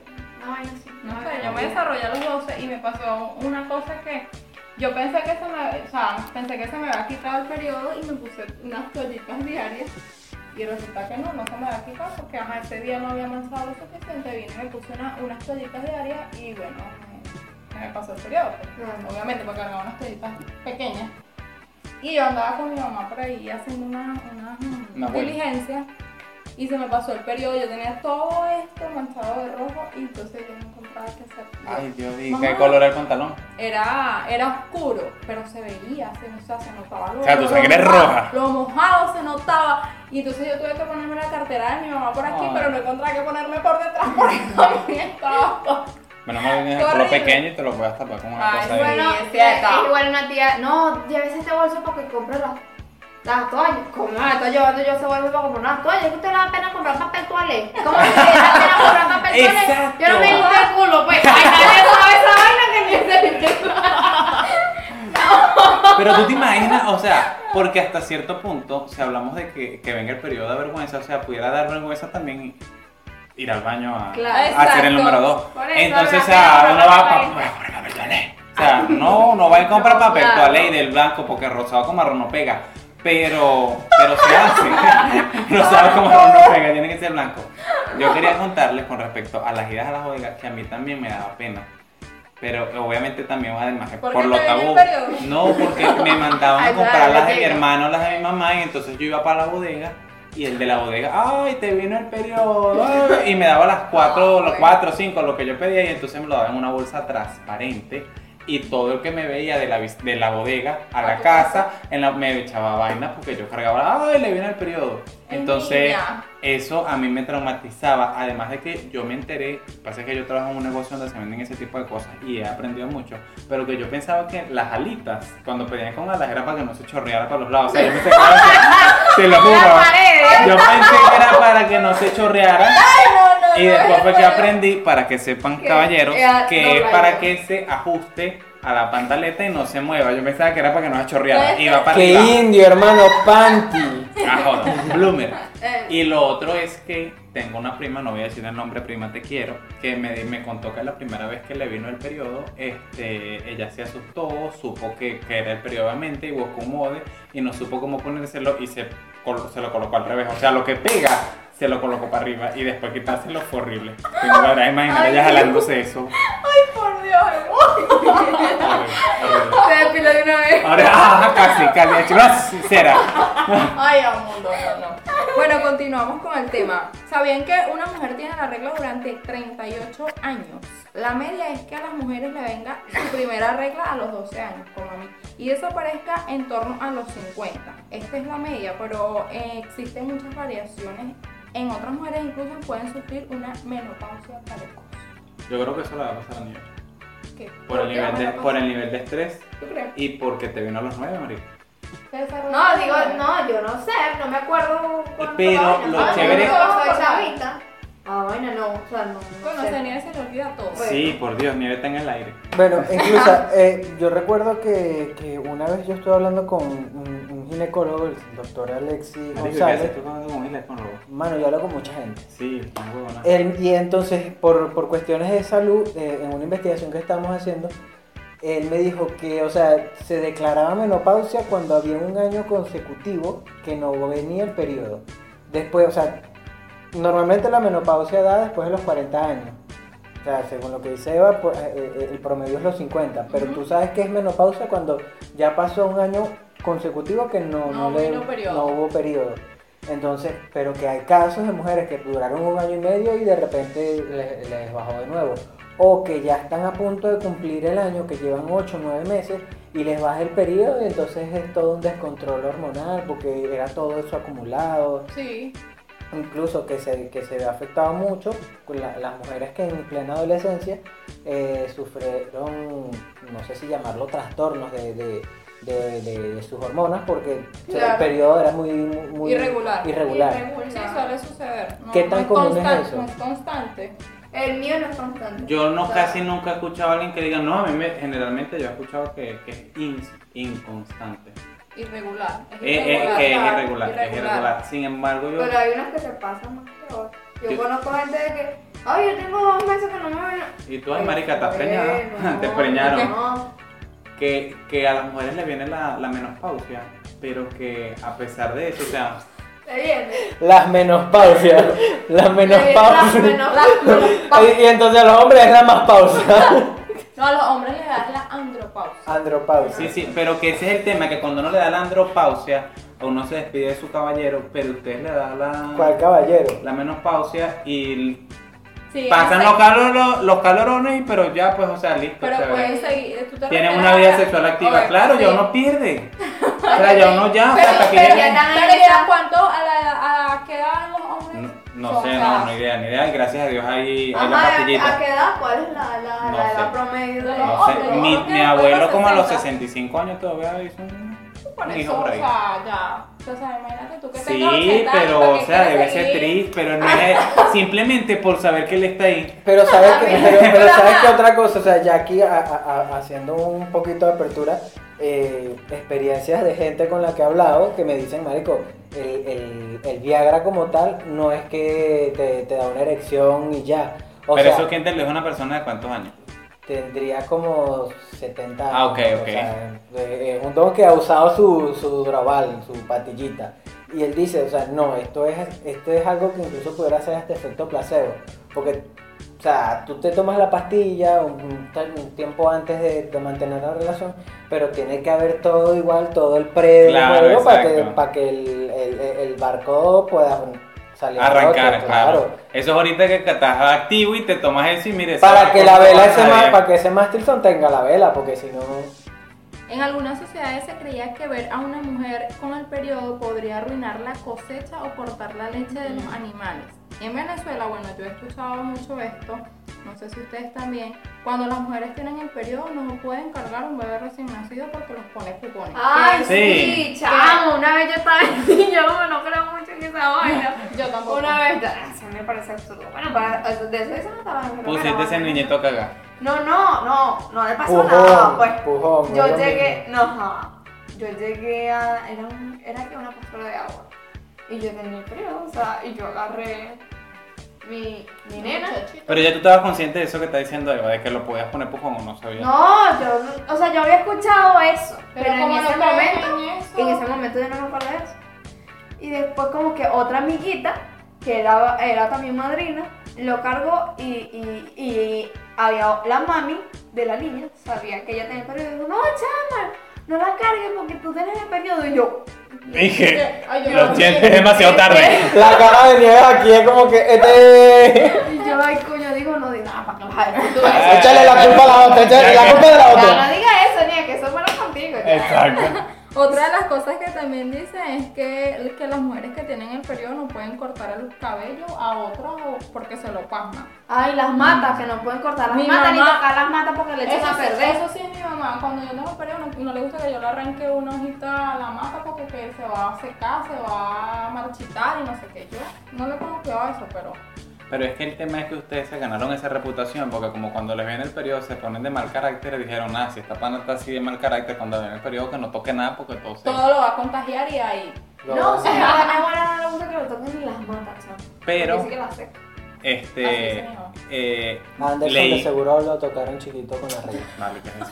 No, sé, yo me desarrollé a los 12 y me pasó una cosa que yo pensé que se me, o sea, pensé que se me había quitado el periodo y me puse unas toallitas diarias y resulta que no, no se me había quitado porque ajá, ese día no había avanzado lo suficiente, vine y me puse una- unas toallitas diarias y bueno, me, me pasó el periodo, pues, Claro. obviamente porque cargaba unas toallitas pequeñas. Y yo andaba con mi mamá por ahí haciendo unas una, Una vuelta. diligencias y se me pasó el periodo, yo tenía todo esto manchado de rojo y entonces yo no encontraba qué hacer. Ay, Dios, ¿y Mamá. qué color era el pantalón? Era, era oscuro, pero se veía, se, o sea, se notaba. Lo, O sea, tu sangre es roja. Lo mojado se notaba. Y entonces yo tuve que ponerme la cartera de mi mamá por aquí, Ay. pero no encontraba que ponerme por detrás porque también estaba todo. Bueno, me vienes Qué con lo horrible. pequeño y te lo puedes tapar con una Ay, cosa ahí. Bueno, Sí, es es cierto. igual una tía. No, llévese este bolso porque compre las, las toallas. ¿Cómo me estoy llevando yo ese bolso para comprar unas toallas? ¿Es que usted le da pena comprar papel toalé? ¿Cómo que le da pena comprar papel toalé? Yo no me limpio el culo, pues. Ay, nadie sabe esa vaina que ni se limpia el culo. Pero tú te imaginas, o sea, porque hasta cierto punto, si hablamos de que, que venga el periodo de vergüenza, o sea, pudiera dar vergüenza también ir al baño a, Claro. a hacer el número dos. Por eso, Entonces, o sea, uno va a papel. comprar papel toalé. O sea, no, no va a comprar papel toalé y del blanco porque rosado con marrón no pega. Pero, pero se hace. rosado con marrón no pega, tiene que ser blanco. Yo quería contarles con respecto a las idas a las bodegas que a mí también me daba pena. Pero obviamente también además ¿Por por lo tabú. No, porque me mandaban a comprar las de mi hermano, las de mi mamá, y entonces yo iba para la bodega y el de la bodega, ay, te vino el periodo, ay", y me daba las cuatro, los cuatro, cinco, lo que yo pedía, y entonces me lo daba en una bolsa transparente. Y todo el que me veía de la, de la bodega a la casa, en la, me echaba vainas porque yo cargaba, ay, le viene el periodo. Ay, Entonces, eso a mí me traumatizaba, además de que yo me enteré, pasa que yo trabajo en un negocio donde se venden ese tipo de cosas y he aprendido mucho, pero que yo pensaba que las alitas, cuando pedían con alas, era para que no se chorreara para los lados. O sea, yo era que- te lo juro. Yo pensé que era para que no se chorreara. no, no, Y después fue que aprendí, para que sepan Que- caballeros, que no, es para que se ajuste a la pantaleta y no se mueva. Yo pensaba que era para que no se chorreara. Iba para ¡Qué arriba. indio, hermano! ¡Panty! Ah, joder, bloomer. Eh, Y lo otro es que tengo una prima, no voy a decir el nombre, prima te quiero, que me, me contó que la primera vez que le vino el periodo, este, ella se asustó, supo que, que era el periodo obviamente y buscó un mode y no supo cómo ponérselo y se, se lo colocó al revés. O sea, lo que pega se lo colocó para arriba y después quitárselo fue horrible. Te podrás imaginar Ay, ella jalándose eso. Por Dios. Se depiló de una vez. Ahora, ah, casi, casi, chula sincera. Ay, amor, no, no, no. Bueno, continuamos con el tema. ¿Sabían que una mujer tiene la regla durante 38 años? La media es que a las mujeres le venga su primera regla a los 12 años, como a mí, y desaparezca en torno a los 50. Esta es la media, pero eh, existen muchas variaciones. En otras mujeres incluso pueden sufrir una menopausia precoz. Yo creo que eso le va a pasar a nivel. ¿Qué? Por el qué nivel de, por el nivel de estrés ¿Tú crees? y porque te vino a los nueve, marico. ¿Qué desarrollo No, digo, no, yo no sé, no me acuerdo Pero vaina. lo Ah, chévere- yo soy chavita. Ah, bueno, no, o sea, no, no Bueno, sé. Daniel se le olvida todo. Bueno. Sí, por Dios, nieve está en el aire. Bueno, incluso eh, yo recuerdo que, que una vez yo estuve hablando con ginecólogo, el doctor Alexis Marico, ¿qué González. con? Mano, yo hablo con mucha gente. Sí. Él- y entonces, por, por cuestiones de salud, eh, en una investigación que estamos haciendo, él me dijo que, o sea, se declaraba menopausia cuando había un año consecutivo que no venía el periodo. Después, o sea, normalmente la menopausia da después de los 40 años. O sea, según lo que dice Eva, pues, eh, eh, el promedio es los 50. Pero tú sabes que es menopausia cuando ya pasó un año consecutivo que no, No le- no hubo periodo. Entonces, pero que hay casos de mujeres que duraron un año y medio y de repente les, les bajó de nuevo. O que ya están a punto de cumplir el año, que llevan 8 o 9 meses y les baja el periodo y entonces es todo un descontrol hormonal porque era todo eso acumulado. Sí. Incluso que se, que se ve afectado mucho con la- las mujeres que en plena adolescencia eh, sufrieron, no sé si llamarlo trastornos de, de- de- de- de sus hormonas porque el periodo era muy, muy Irregular. irregular. Irregular. Sí, suele suceder. No, ¿Qué no tan es común es eso? No es constante. El mío no es constante. Yo no O sea, casi nunca he escuchado a alguien que diga, no, a mí me, generalmente yo he escuchado que, que es inconstante. Irregular. Es Eh, eh, que es Irregular, irregular, es irregular. Sin embargo, yo... Pero hay unas que se pasan más que otras. Yo, Yo- conozco gente de que, ay, yo tengo dos meses que no me ven. Y tú, ay, marica, estás preñada. Te no, preñaron. No, Que, que a las mujeres les viene la, la menopausia, pero que a pesar de eso, o sea. Las menopausias, las menopausias. Las menopausias. y, y entonces a los hombres es la más pausa. No, a los hombres le das la andropausia. Andropausia. sí, sí, pero que ese es el tema, que cuando uno le da la andropausia, uno se despide de su caballero, pero usted le da la, ¿Cuál caballero? la menopausia y Sí, pasan los, calor- los calorones, pero ya, pues, o sea, listo. Pero chévere. pueden seguir. ¿tú te Tienen refieres una vida sexual activa, Oye, claro, ya uno pierde. O sea, ya uno ya, o sea, Pero, hasta que pero, lleguen- ya pero ¿y a cuánto? ¿A la, a qué edad los hombres? No, no sé, no, no idea, ni idea. Gracias a Dios hay, hay la pastillita. ¿a qué edad? ¿Cuál es la, la, No la sé. edad promedio de No los sé, mi, mi abuelo como a los 60. 65 años todavía hizo un, Por un eso, hijo por ahí. o sea, ya. O sea, imagínate tú que Sí, tengas 80 años, pero, ¿para o qué sea, quieres debe ser seguir? triste, pero no es simplemente por saber que él está ahí. Pero sabes que, pero, pero sabes que otra cosa, o sea, ya aquí a- a- a- haciendo un poquito de apertura, eh, experiencias de gente con la que he hablado que me dicen, marico, el, el- el Viagra como tal no es que te, te da una erección y ya. O pero sea, eso quién te lo es una persona de cuántos años. Tendría como 70 años. Ah, ok, o ok. sea, es un don que ha usado su, su su patillita. Y él dice, o sea, no, esto es, esto es algo que incluso pudiera hacer este efecto placebo. Porque, o sea, tú te tomas la pastilla un, tiempo antes de, de mantener la relación, pero tiene que haber todo igual, todo el pre del Claro, para que, para que el, el- el barco pueda salir Arrancar, flote, claro. Eso es ahorita que estás activo y te tomas eso y mire. Para que la vela, ese nadie. para que ese Mastilson tenga la vela, porque si no... En algunas sociedades se creía que ver a una mujer con el periodo podría arruinar la cosecha o cortar la leche de los animales. En Venezuela, bueno, yo he escuchado mucho esto, no sé si ustedes también, cuando las mujeres tienen el periodo no pueden cargar un bebé recién nacido porque los pone pupones. Ay, sí, Sí. chamo. Una vez yo estaba en yo no creo mucho en esa vaina. Yo tampoco. Una vez, ah, eso me parece absurdo. Bueno, para, de eso eso no estaba Pusiste ese niñito a cagar. No, no, no, no le pasó Pujón, nada, pues. pujón, yo no llegué, no, ajá. yo llegué a, era, un, era que una postura de agua. Y yo tenía periodo, o sea, y yo agarré mi, mi nena. Muchachito. Pero ya tú estabas consciente de eso que está diciendo Eva, de que lo podías poner pujón o no sabías. No, yo, no- o sea, yo había escuchado eso, pero, en como ese no momento, en eso. en ese momento yo no me acuerdo de eso. Y después como que otra amiguita, que era, era también madrina, lo cargó y, y, y había la mami de la niña, sabía que ella tenía el periodo y dijo, no, chama, no la cargues porque tú tienes el periodo. Y yo, Dije, Ay, yo lo no siento, sé. es demasiado tarde. La cara de Nieves aquí es como que este. y yo, ay, coño, digo, no digo nada para que Ah, Échale la culpa a la otra, échale la culpa de la otra. no diga eso, ni que eso es malo contigo. Exacto. Otra de las cosas que también dice es que, que las mujeres que tienen el periodo no pueden cortar el cabello a otras o porque se lo pasman. Ay, las matas, que no pueden cortar las Mi matas ni mamá- tocar las matas porque le echan a perder. eso sí es mi mamá. Cuando yo tengo periodo no, no le gusta que yo le arranque una hojita a la mata porque que se va a secar, se va a marchitar y no sé qué. Yo no le pongo cuidado a eso, pero Pero es que el tema es que ustedes se ganaron esa reputación porque como cuando les viene el periodo se ponen de mal carácter y dijeron, ah, si esta pana está así de mal carácter, cuando viene el periodo que no toque nada porque todo se... todo lo va a contagiar y ahí. No, sí, a mi abuela no le gusta que le toquen ni las matas, ¿sabes? Pero- Porque sí que las seca. Este... Es, señor. eh, Anderson de leí... seguro lo tocaron chiquito con la regla. Vale, ¿qué es eso?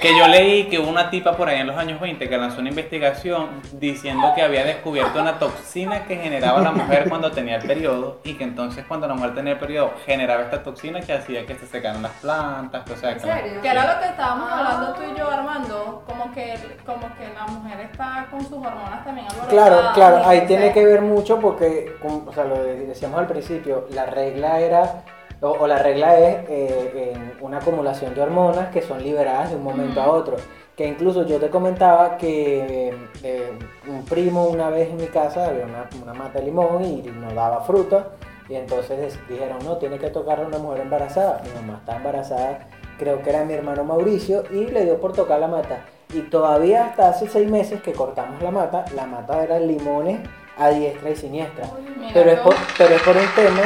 que yo leí que hubo una tipa por ahí en los años 20 que lanzó una investigación diciendo que había descubierto una toxina que generaba la mujer cuando tenía el periodo y que entonces cuando la mujer tenía el periodo generaba esta toxina que hacía que se secaran las plantas, o sea, ¿En que la- serio? Que era lo que estábamos Ah. hablando tú y yo, Armando, como que, como que la mujer está con sus hormonas también alborotadas. Claro, claro, ahí que tiene que ver mucho porque, como, o sea, lo de- al principio, la regla era, o, o la regla es eh, en una acumulación de hormonas que son liberadas de un momento a otro. Que incluso yo te comentaba que eh, un primo una vez en mi casa había una, una mata de limón y no daba fruta. Y entonces dijeron, no, tiene que tocarle a una mujer embarazada. Mi mamá está embarazada, creo que era mi hermano Mauricio, y le dio por tocar la mata. Y todavía hasta hace seis meses que cortamos la mata, la mata era limones a diestra y siniestra. Pero es, por, pero es por un tema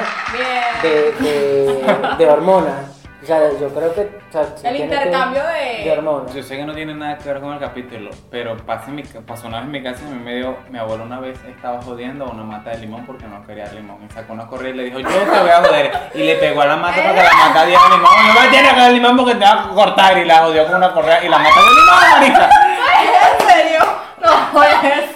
de, de, de hormonas. O sea, yo creo que... o sea, sí El que- intercambio de- de hormonas. Yo sé que no tiene nada que ver con el capítulo, pero pasa en mi pasó una vez en mi casa y a mí me dio, mi abuelo una vez estaba jodiendo a una mata de limón porque no quería limón. Y sacó una correa y le dijo, yo te voy a joder. Y le pegó a la mata para que la mata diera limón. No me tienes que dar limón porque te va a cortar. Y la jodió con una correa y la mata de limón, marica. ¿En serio? No puede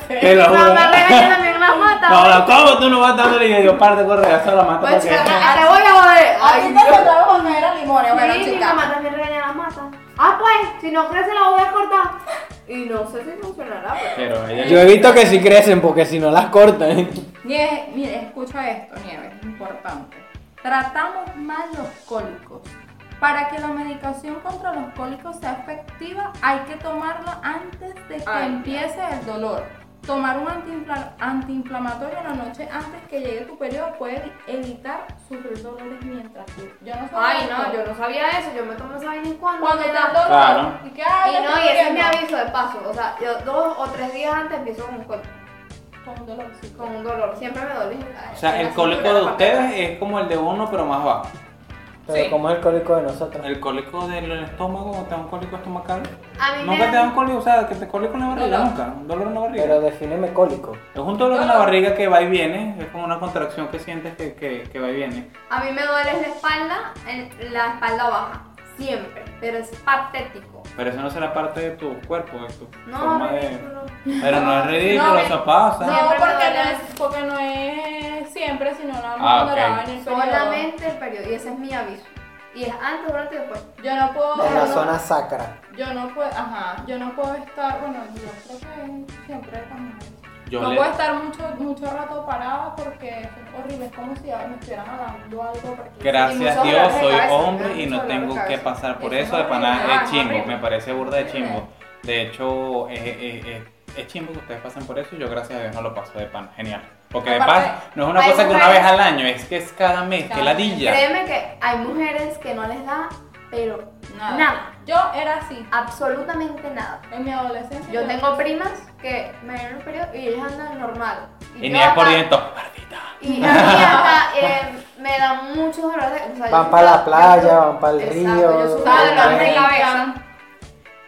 ser. Te lo Mi juro. mamá regaña también las. No, no, ¿cómo tú no vas dándole? Y le dio par de correas a la mata Pues, porque... ah, te voy a joder. A ti Ay, te yo- faltaba cuando era limones, bueno, Sí, mi chica. mamá también regaña las matas. Ah, pues, si no crece la voy a cortar. Y no sé si funcionará, pero... Pero ella... Yo he visto que sí crecen porque si no las cortan. Nieves, mire, escucha esto, Nieves, importante. Tratamos mal los cólicos. Para que la medicación contra los cólicos sea efectiva, hay que tomarla antes de que Ay. empiece el dolor. Tomar un antiinfla- antiinflamatorio en la noche antes que llegue tu periodo puede evitar sufrir dolores mientras tú. Yo no sabía Ay, no, yo no sabía eso. Yo me tomo esa vaina y cuando Cuando te da. dolor, Claro. y que ay, Y no, y ese es mi aviso de paso. O sea, yo dos o tres días antes empiezo con un, col- Con un dolorcito. con un dolor. Siempre me duele. O sea, el cólico de ustedes es como el de uno, pero más bajo. Pero Sí. como es el cólico de nosotros. El cólico del estómago, ¿te da un cólico estomacal? A mí me Nunca te da un cólico, o sea, que te cólico en la barriga, nunca. Un dolor en la barriga. Pero defíneme cólico. Es un dolor en la barriga que va y viene, es como una contracción que sientes que, que, que va y viene. A mí me duele la espalda, en la espalda baja. Siempre. Pero es patético. Pero eso no será parte de tu cuerpo, de tu No, forma de... Pero no es ridículo, No, eso pasa. No, porque no, es, porque no es siempre, sino nada más Ah, cuando ok. era en el periodo. Solamente el periodo. Y ese es mi aviso. Y es antes, durante y después. Yo no puedo. En la no- zona sacra. Yo no puedo, ajá, yo no puedo estar, bueno, yo creo que siempre es como- Yo no le- puedo estar mucho, mucho rato parada porque es horrible, es como si me estuvieran jalando algo. Gracias muchos Dios, soy cabeza, hombre y no tengo que pasar por Eso eso de es pana horrible. es chimbo, me parece burda de chimbo. De hecho, es, es- es- es chimbo que ustedes pasen por eso y yo gracias a Dios no lo paso de pana, genial. Porque de paz no es una cosa que una vez al año, es que es cada mes, que Cada ladilla. Créeme que hay mujeres que no les da, pero Nada. nada. Yo era así, Absolutamente nada. en mi adolescencia. Yo tengo primas que me dieron el periodo y ellas andan normal. Y ni es por Martita. Y a mí acá eh, me da muchos dolores de o sea, Van yo pa' la playa, van pa'l Exacto, río, Yo sufro de la cabeza.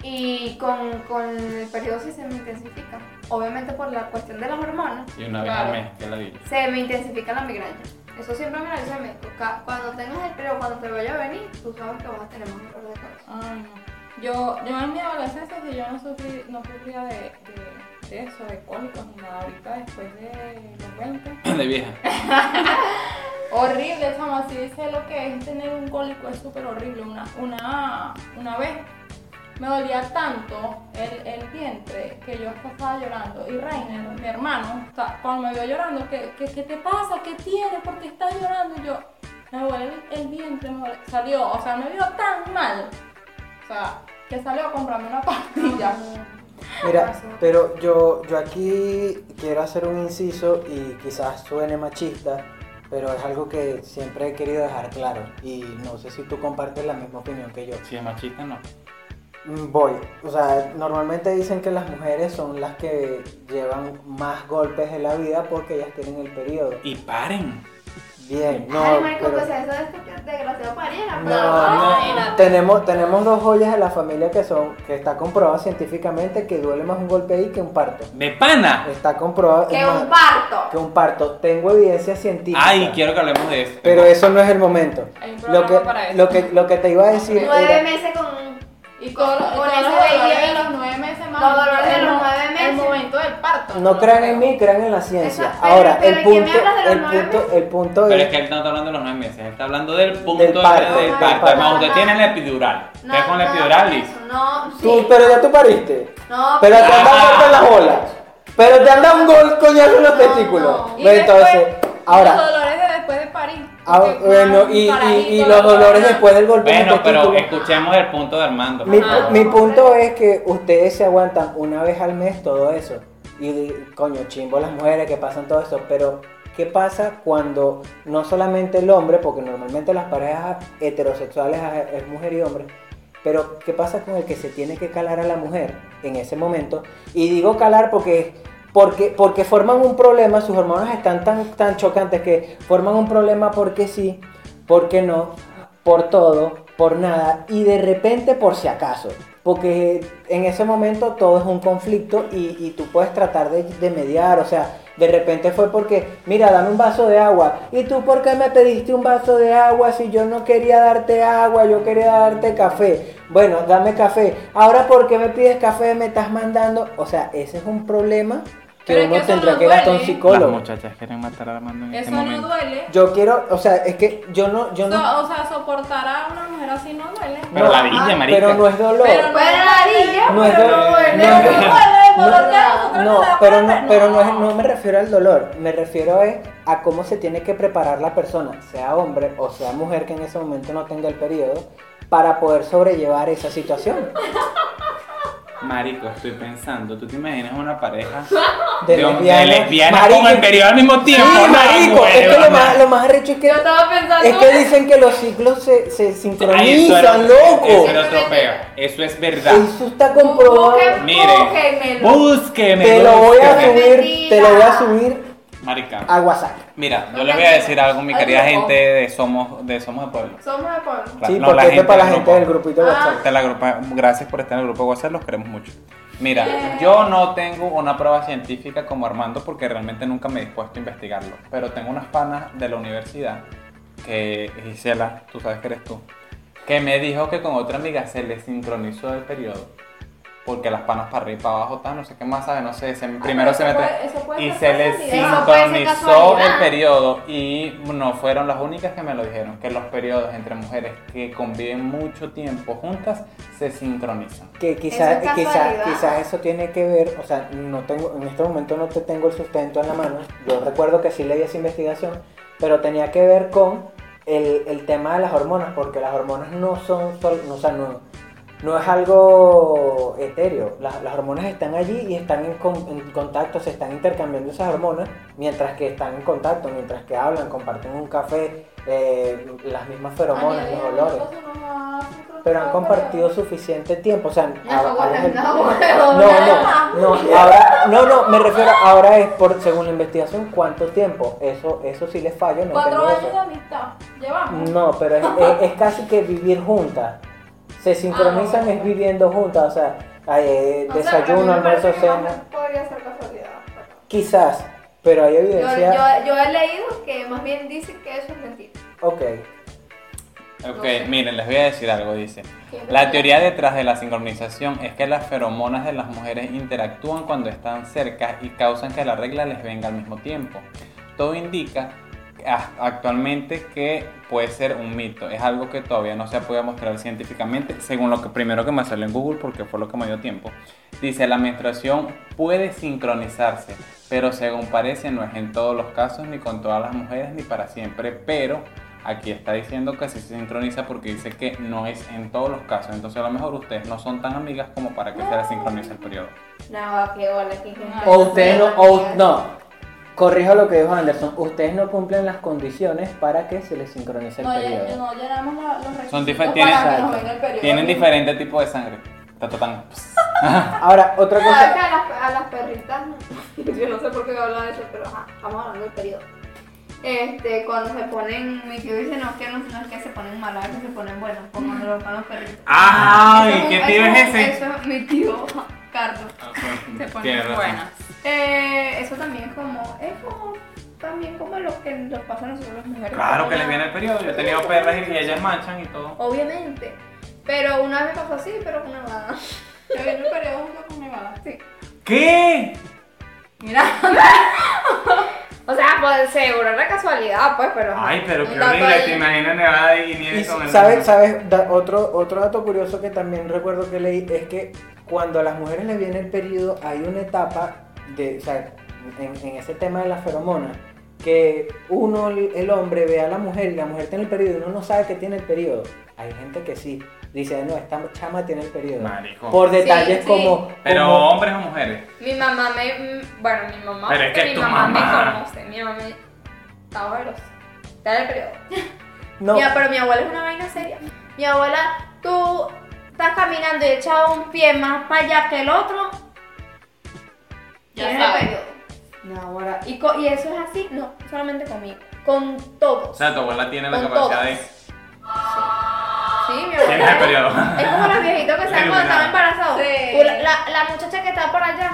Y con, con el periodo sí se me intensifica. Obviamente por la cuestión de las hormonas, Y una vez al mes, que ladilla. se me intensifica la migraña. Eso siempre me lo dice el médico. Cuando tengas el periodo, cuando te vaya a venir, tú sabes que vas a tener más dolor de cabeza. Ay, no. Yo, yo en mi adolescencia sí yo no sufrí, no sufría de, de, de eso, de cólicos ni nada. Ahorita después de los 20, De vieja. Horrible, chama, si dice lo que es tener un cólico, es súper horrible. Una, una, una vez me dolía tanto el, el vientre que yo estaba llorando. Y Rainer, mi hermano, o sea, cuando me vio llorando, ¿qué, qué, qué te pasa? ¿Qué tienes? ¿Por qué estás llorando? Y yo, me duele el, el vientre, me duele". salió, o sea, me vio tan mal. O sea, que salió a comprarme una pastilla. Mira, pero yo, yo aquí quiero hacer un inciso y quizás suene machista, pero es algo que siempre he querido dejar claro y no sé si tú compartes la misma opinión que yo. Si es machista, no. Mm, Voy, o sea, normalmente dicen que las mujeres son las que llevan más golpes en la vida porque ellas tienen el periodo. Y paren. Bien, no, Ay, marico, pero- pues eso es que desgraciado pariera. No, no, tenemos, tenemos dos joyas en la familia que son, que está comprobado científicamente que duele más un golpe ahí que un parto. ¡De pana! Está comprobado Que es más, un parto. que un parto. Tengo evidencia científica. Ay, quiero que hablemos de eso. Pero eso no es el momento. Hay un Lo que, para eso. lo que, lo que te iba a decir Nueve era, meses con. Los, y Con todos los ese dolores de los nueve meses más. Los dolores de el los nueve El meses. momento del parto. no crean en mí, crean en la ciencia. Eso, pero- Ahora, pero el ¿quién me punto, habla de los el nueve punto, meses? el punto Pero es es, que él no está hablando de los nueve meses, él está hablando del punto Del parto. del Ajá, parto. ajá, Además, usted tiene la epidural. No, Usted con la no, epidural, no, listo. No, sí. tú, pero ya tú pariste. No, Pero te han dado golpe en las bolas. Pero te han dado un gol coñazo en los No, testículos. Entonces, después, ahora, Los dolores de después de parir. Ah, bueno, y, y, y los dolores después del golpe en Bueno, pero escuchemos el punto de Armando. Mi, Ajá. mi punto es que ustedes se aguantan una vez al mes todo eso. Y coño, chimbo las mujeres que pasan todo eso. Pero, ¿qué pasa cuando no solamente el hombre, porque normalmente las parejas heterosexuales es mujer y hombre, pero qué pasa con el que se tiene que calar a la mujer en ese momento? Y digo calar porque, porque, porque forman un problema, sus hormonas están tan, tan chocantes que forman un problema porque sí, porque no, por todo, por nada y de repente por si acaso. Porque en ese momento todo es un conflicto y, y tú puedes tratar de, de mediar, o sea, de repente fue porque, mira, dame un vaso de agua. ¿Y tú por qué me pediste un vaso de agua si yo no quería darte agua, yo quería darte café? Bueno, dame café. Ahora, ¿por qué me pides café? Me estás mandando. O sea, ese es un problema que Pero es que eso tendrá no que hasta un duele. psicólogo. Las muchachas quieren matar a Armando en Eso este no momento. duele. Yo quiero, o sea, es que yo no, yo no. So- o sea, soportar a una mujer así no duele. Pero no, la villa, ah, marica. Pero no es dolor. Pero No es pero dolor. no. No es No dolor. dolor pero no, pero no, es- no me refiero al dolor, me refiero es a cómo se tiene que preparar la persona, sea hombre o sea mujer que en ese momento no tenga el periodo, para poder sobrellevar esa situación. Marico, estoy pensando, ¿tú te imaginas una pareja De de, lesbianas Marico, con el periodo al mismo Sí, tiempo? No, marico, es que lo más, lo más arrecho es que, Yo estaba pensando. es que dicen que los ciclos se, se Ay, eso sincronizan, era- loco. Eso era otro peo. Eso es verdad. Eso está comprobado. Busquen- Mire, búsquenmelo. Te lo voy a subir, te lo voy a subir Marica. a WhatsApp. Mira, yo les voy a decir algo, mi querida gente de Somos de Somos de Pueblo. Somos de pueblo. La- Sí, no, porque la esto es gente para la gente del grupito de Ah. WhatsApp. Esta es la grupa- gracias por estar en el grupo de WhatsApp, los queremos mucho. Mira, yo no tengo una prueba científica como Armando porque realmente nunca me he dispuesto a investigarlo. Pero tengo unas panas de la universidad, que Gisela, tú sabes que eres tú, que me dijo que con otra amiga se le sincronizó el periodo. Porque las panas para arriba y para abajo, tal, no sé qué más sabe, no sé, se- primero eso se mete y se le casualidad. el periodo y no fueron las únicas que me lo dijeron, que los periodos entre mujeres que conviven mucho tiempo juntas se sincronizan. Que quizás Eso es quizás eso tiene que ver, o sea, no tengo en este momento no te tengo el sustento en la mano. Yo recuerdo que sí leí esa investigación, pero tenía que ver con el, el tema de las hormonas, porque las hormonas no son, sol- no, o sea, no, no es algo etéreo. Las, las hormonas están allí y están en, con- en contacto, se están intercambiando esas hormonas mientras que están en contacto, mientras que hablan, comparten un café, eh, las mismas feromonas, los olores. Pero han compartido suficiente tiempo, o sea, No, no, no, ahora, no, no, me refiero, ahora es por, según la investigación, cuánto tiempo, eso, eso sí les fallo, no Cuatro años de amistad. Llevamos. No, pero es, es- es casi que vivir juntas, se sincronizan Ah, no. es viviendo juntas, o sea, eh, O sea, desayuno, a mí me almuerzo, cena, Podría ser casualidad. pero- quizás, pero hay evidencia, yo, yo he leído que más bien dice que eso es mentira. ok, Ok, sé. miren, les voy a decir algo, dice. La teoría detrás de la sincronización es que las feromonas de las mujeres interactúan cuando están cerca y causan que la regla les venga al mismo tiempo. Todo indica actualmente que puede ser un mito. Es algo que todavía no se puede mostrar científicamente, según lo que primero que me salió en Google, porque fue lo que me dio tiempo. Dice, la menstruación puede sincronizarse, pero según parece no es en todos los casos, ni con todas las mujeres, ni para siempre. Pero aquí está diciendo que sí se sincroniza porque dice que no es en todos los casos. Entonces a lo mejor ustedes no son tan amigas como para que se les sincronice el periodo. No, qué hola, qué gente. O ustedes no, o no. Corrijo lo que dijo Anderson. Ustedes no cumplen las condiciones para que se les sincronice el No, ya- periodo. no llenamos la- los requisitos Son difer- para tienen- que nos venga el periodo. Tienen diferente tipo de sangre. Tatotán. Ahora, otra ¿Sabes cosa. que a las, a las perritas, yo no sé por qué hablo de eso, pero ajá, estamos hablando del periodo. Este, cuando se ponen, mi tío dice, no, que no, no es que se ponen malas, es que se ponen buenas, como cuando lo ponen los perritos. ¡Ay! Eso ¿Qué un- tío eso es ese? Eso es mi tío Carlos. Se Tienes ponen razón. buenas. Eh, eso también es como, es como, también como lo que nos pasa a nosotros las mujeres. Claro que les viene el periodo. Yo he tenido perras y ellas manchan y todo. Obviamente. Pero una vez me pasó así, pero con. Te viene el periodo junto con Nevada. Sí. ¿Qué? Mira, O sea, pues seguro la casualidad, pues, pero. Ay, pero qué horrible. Te imaginas nevada y Y nieve con el sabes, sabes, Da- otro, otro dato curioso que también recuerdo que leí es que cuando a las mujeres les viene el periodo hay una etapa de, o sea, en, en ese tema de las feromonas, que uno, el hombre, ve a la mujer y la mujer tiene el periodo y uno no sabe que tiene el periodo. Hay gente que sí, dice, no, esta chama tiene el periodo. Marico. Por detalles sí. como... Pero como- hombres o mujeres. Mi mamá me. Bueno, mi mamá. Pero es que mi tu mamá, mamá. me conoce. Mi mamá me. Estaba veloz. Está en el periodo. no, Mira, pero mi abuela es una vaina seria. Mi abuela, tú estás caminando y echado un pie más para allá que el otro. Ya sabes. No, ahora. Y, co- y eso es así, no, solamente conmigo. Con todos. O sea, tu abuela tiene la Con capacidad de. Sí, mi abuela. Tienes el periodo. Es como los viejitos que se cuando estaban embarazados. Sí. Tú, La, la, muchacha que está por allá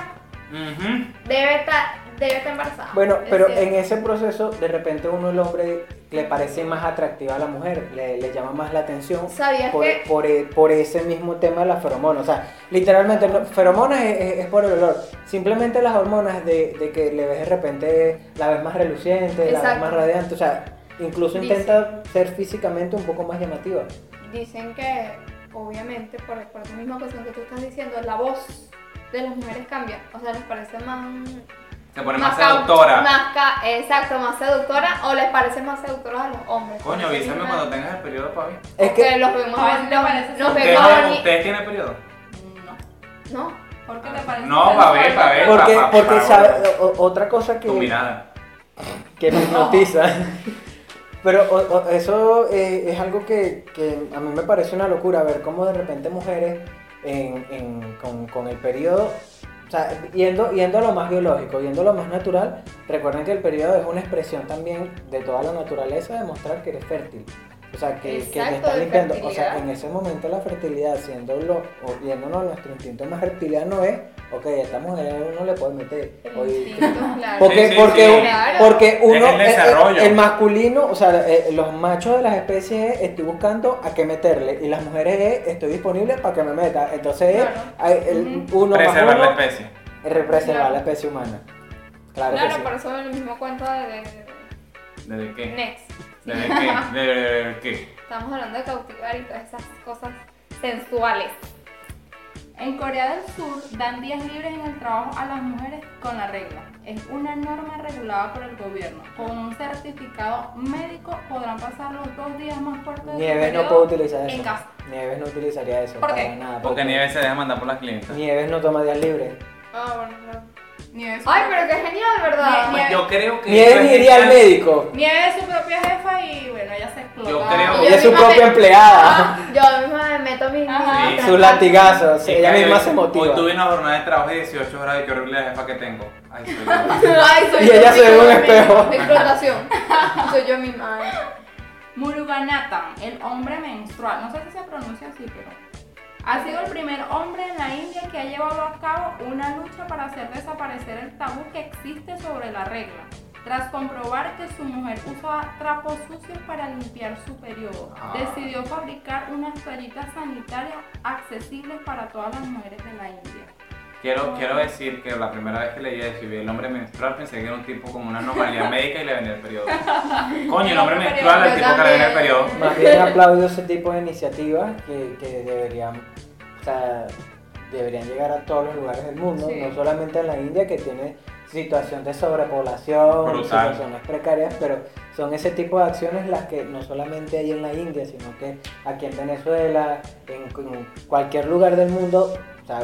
Ujú. debe estar, debe estar embarazada. Bueno, pero en ese proceso, de repente uno, el hombre, le parece más atractiva a la mujer, le, le llama más la atención ¿Sabías por, que- por, por ese mismo tema de las feromonas. O sea, literalmente, no- feromonas es, es- es por el olor. Simplemente las hormonas de, de que le ves de repente, la ves más reluciente, la ves más radiante. O sea, incluso intenta ser físicamente un poco más llamativa. Dicen que, obviamente, por, por esa misma cuestión que tú estás diciendo, la voz de las mujeres cambia. O sea, les parece más. Se pone más cau- seductora. más ca- exacto, más seductora o les parece más seductora a los hombres. Coño, avísame cuando tengas el periodo, papi. Es porque que, los vemos A ver si te los- parece nos. ¿Ustedes, vemos boni- ¿Ustedes tienen periodo? No. No, ¿Por qué te parece? No, pa' ver, pa' ver. porque, pa- pa- porque pa- sabe, o- o- otra cosa Tu que, mirada. que me hipnotiza. Pero o- o- eso eh, es algo que, que a mí me parece una locura, ver cómo de repente mujeres en- en- con, con el periodo, o sea, yendo, yendo a lo más biológico, yendo a lo más natural, recuerden que el periodo es una expresión también de toda la naturaleza de mostrar que eres fértil. O sea, que, que te de limpiando. O sea, en ese momento la fertilidad, siendo lo, o yéndonos a nuestro instinto más reptiliano es, ok, a esta mujer uno le puede meter. claro. porque, Sí, sí, porque, sí. Claro. porque uno, Es el eh, eh, el, masculino, o sea, eh, los machos de las especies es, estoy buscando a qué meterle y las mujeres es, estoy disponible para que me meta. Entonces, Claro. hay el, uno Preservar más la especie. es preservar Claro. la especie humana. Claro, Claro, que sí. por eso en el mismo cuento de, de- ¿Desde de qué? Next. ¿Desde qué? ¿Desde qué? Estamos hablando de cautivar y todas esas cosas sensuales. En Corea del Sur dan días libres en el trabajo a las mujeres con la regla. Es una norma regulada por el gobierno. Con un certificado médico podrán pasar los dos días más fuertes de Nieves no puede utilizar eso. en casa. Nieves no utilizaría eso ¿Por para qué? nada. Porque Nieves se deja mandar por las clientes. Nieves no toma días libres. Ah, bueno, claro. Nieves Ay, pero qué genial, ¿verdad? Ni- Pues yo creo que. Nieves iría al médico. Nieve es su propia jefa y bueno, ella se explota. Yo creo- Y Ella es su propia empleada. Ah, yo misma me meto mis Sí. Sus latigazos. Sí, ella misma hoy- se motiva. Hoy tuve una jornada de trabajo de 18 horas y qué horrible la jefa que tengo. Ay, soy yo. Ay, soy Y yo ella se ve en un espejo. mi Explotación. Soy yo misma. ay. Muruganathan, el hombre menstrual. No sé si se pronuncia así, pero. Ha sido el primer hombre en la India que ha llevado a cabo una lucha para hacer desaparecer el tabú que existe sobre la regla. Tras comprobar que su mujer usa trapos sucios para limpiar su periodo, Ah. decidió fabricar unas toallitas sanitarias accesibles para todas las mujeres de la India. Quiero, quiero decir que la primera vez que leí eso y vi el hombre menstrual pensé que era un tipo con una anomalía médica y le venía el periodo. Coño, el hombre El menstrual, el periodo tipo que le viene el periodo. Más bien aplaudo ese tipo de iniciativas que, que deberían, o sea, deberían llegar a todos los lugares del mundo, Sí. no solamente en la India que tiene situación de sobrepoblación, Brutal. situaciones precarias, pero son ese tipo de acciones las que no solamente hay en la India, sino que aquí en Venezuela, en, en cualquier lugar del mundo, o sea,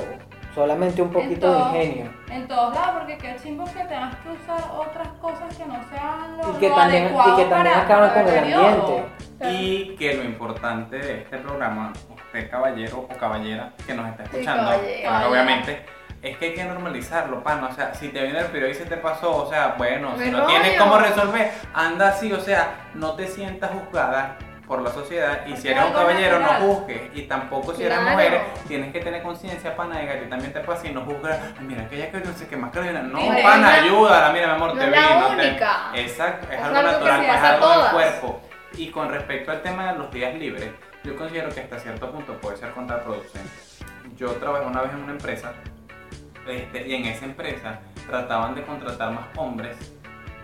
solamente un poquito de ingenio. En todos lados, porque qué chimbo que tengas que usar otras cosas que no sean lo, Y que lo también, y adecuado que también para, con el ambiente. Y que lo importante de este programa, usted caballero o caballera que nos está escuchando, claro, obviamente, es que hay que normalizarlo, pan. O sea, si te viene el periodo y se te pasó, o sea, bueno, Me si no rollo. tienes cómo resolver, anda así, o sea, no te sientas juzgada por la sociedad. Y si eres un caballero no juzgues. Y tampoco si eres Claro. mujer tienes que tener conciencia pana de que a ti también te pasa y no juzgar "Ay, mira aquella que no sé qué más que no Sí, pana es ayúdala. Mira mi amor no te vi no te- exacto es, Es algo natural es algo del cuerpo. Y con respecto al tema de los días libres, yo considero que hasta cierto punto puede ser contraproducente. Yo trabajé una vez en una empresa este, y en esa empresa trataban de contratar más hombres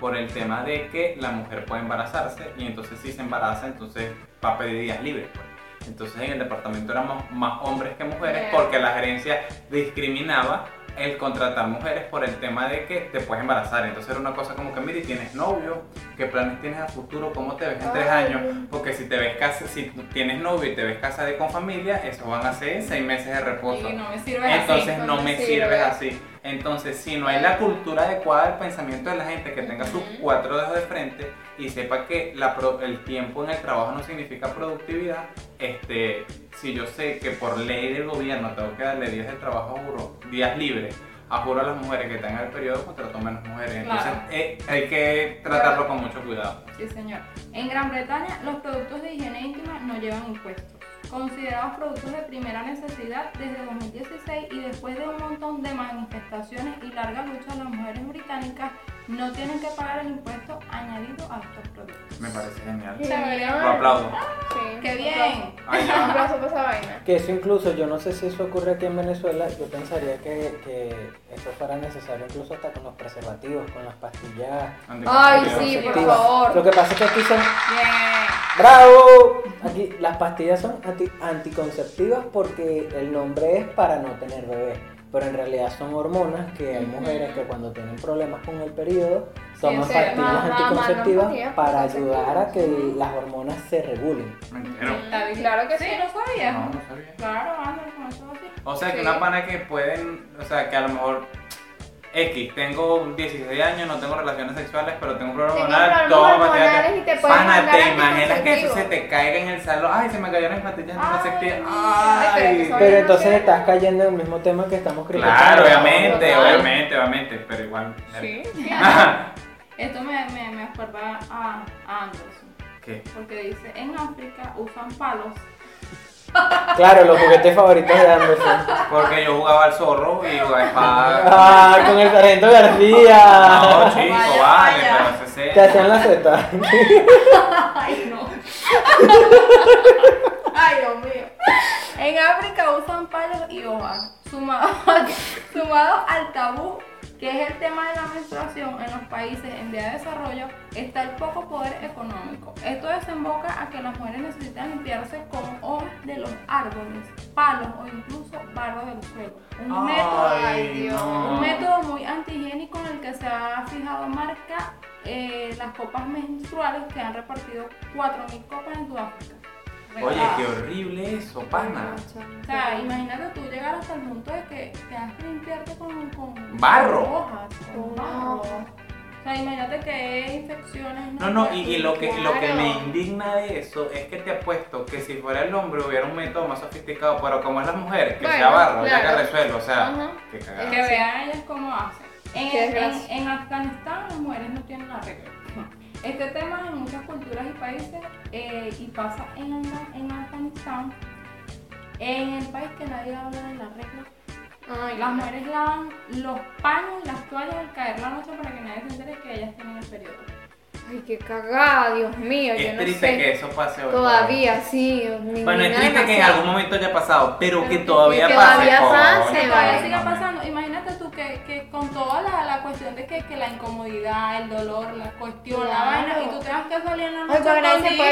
por el tema de que la mujer puede embarazarse y entonces si se embaraza entonces va a pedir días libres. pues. Entonces en el departamento éramos más hombres que mujeres porque la gerencia discriminaba el contratar mujeres por el tema de que te puedes embarazar. Entonces era una cosa como que, mire, ¿tienes novio? ¿Qué planes tienes a futuro? ¿Cómo te ves en tres años? Porque si te ves casa, si tienes novio y te ves casada con familia, eso van a ser seis meses de reposo. Y no me Entonces así. no no me me sirves sirve. así. Entonces, si no hay la cultura adecuada del pensamiento de la gente que tenga sus cuatro dedos de frente y sepa que la pro- el tiempo en el trabajo no significa productividad, este, si yo sé que por ley del gobierno tengo que darle días de trabajo a juro, días libres, a juro a las mujeres que tengan el periodo, contrato menos mujeres. Entonces, Claro. eh, hay que tratarlo con mucho cuidado. Sí, señor. En Gran Bretaña, los productos de higiene íntima no llevan impuestos. Considerados productos de primera necesidad desde 2016 y después de un montón de manifestaciones y largas luchas, las mujeres británicas no tienen que pagar el impuesto añadido a estos productos. Me parece genial. Genial. Lo aplaudo. Sí, ¡Qué bien! Ay, ya. aplauso por esa vaina. Que eso incluso, yo no sé si eso ocurre aquí en Venezuela, yo pensaría que, que eso fuera necesario incluso hasta con los preservativos, con las pastillas Ay, sí, por favor. Lo que pasa es que aquí son, Bien. ¡bravo! Aquí las pastillas son anti- anticonceptivas porque el nombre es para no tener bebé, pero en realidad son hormonas que hay mujeres que cuando tienen problemas con el periodo toman sí, pastillas mamá, mamá, anticonceptivas no, para ayudar a que sí. las hormonas se regulen. Me entero. Está bien. Claro que sí. Sí, no sabía. No, no sabía. Claro, anda, con eso así. O sea, que Sí. una pana que pueden, o sea, que a lo mejor X, tengo 16 años, no tengo relaciones sexuales, pero tengo un problema hormonal, problemas toma pastillas. y te Pana, te imaginas que eso se te caiga en el salón. Ay, se me cayeron las pastillas anticonceptivas. Ay, Ay. son- Pero no entonces sé. estás cayendo en el mismo tema que estamos criticando. Claro, obviamente, Total. obviamente, obviamente, pero igual. Sí. Esto me, me, me acuerda a, a Anderson. ¿Qué? Porque dice, en África usan palos. Claro, los juguetes favoritos de Anderson. Porque yo jugaba al zorro y jugaba espada. Ah, con el sargento García. No, chico, Vaya, vale, vaya. pero ese Te hacían la Z. Ay, no. Ay, Dios mío. En África usan palos y hojas. Sumado, sumado al tabú que es el tema de la menstruación en los países en vía de desarrollo, está el poco poder económico. Esto desemboca a que las mujeres necesitan limpiarse con hojas de los árboles, palos o incluso barro del suelo. Un método un método muy antihigiénico en el que se ha fijado marca eh, las copas menstruales que han repartido 4.000 copas en Sudáfrica. Oye, qué horrible eso, pana. O sea, imagínate tú llegar hasta el punto de que tengas que limpiarte con, con Barro. con hojas, con No. barro. O sea, imagínate que infecciones. No, no, y, y lo, que, lo que Claro. me indigna de eso es que te apuesto que si fuera el hombre hubiera un método más sofisticado, pero como es la mujer, que Bueno, sea barro, ya que claro. resuelve, o sea, Ajá. que cagada. Que vean ellas cómo hacen. En, en, en Afganistán las mujeres no tienen la regla. Este tema en muchas culturas y países eh, y pasa en, en Afganistán, en el país que nadie habla de la regla. Ay, Las mujeres lavan los paños y las toallas al caer la noche para que nadie se entere que ellas tienen el periodo. Ay, qué cagada, Dios mío, yo Es no triste sé. que eso pase hoy. Todavía, sí. me Bueno, es triste que en algún momento haya pasado, pero Pero que que- todavía que pase. todavía pase, Que todavía vale. siga No, pasando. Imagínate con toda la, la cuestión de que, que la incomodidad, el dolor, la cuestión, la Claro. vaina, y tú tengas que salir en la Ay, noche porque nadie se puede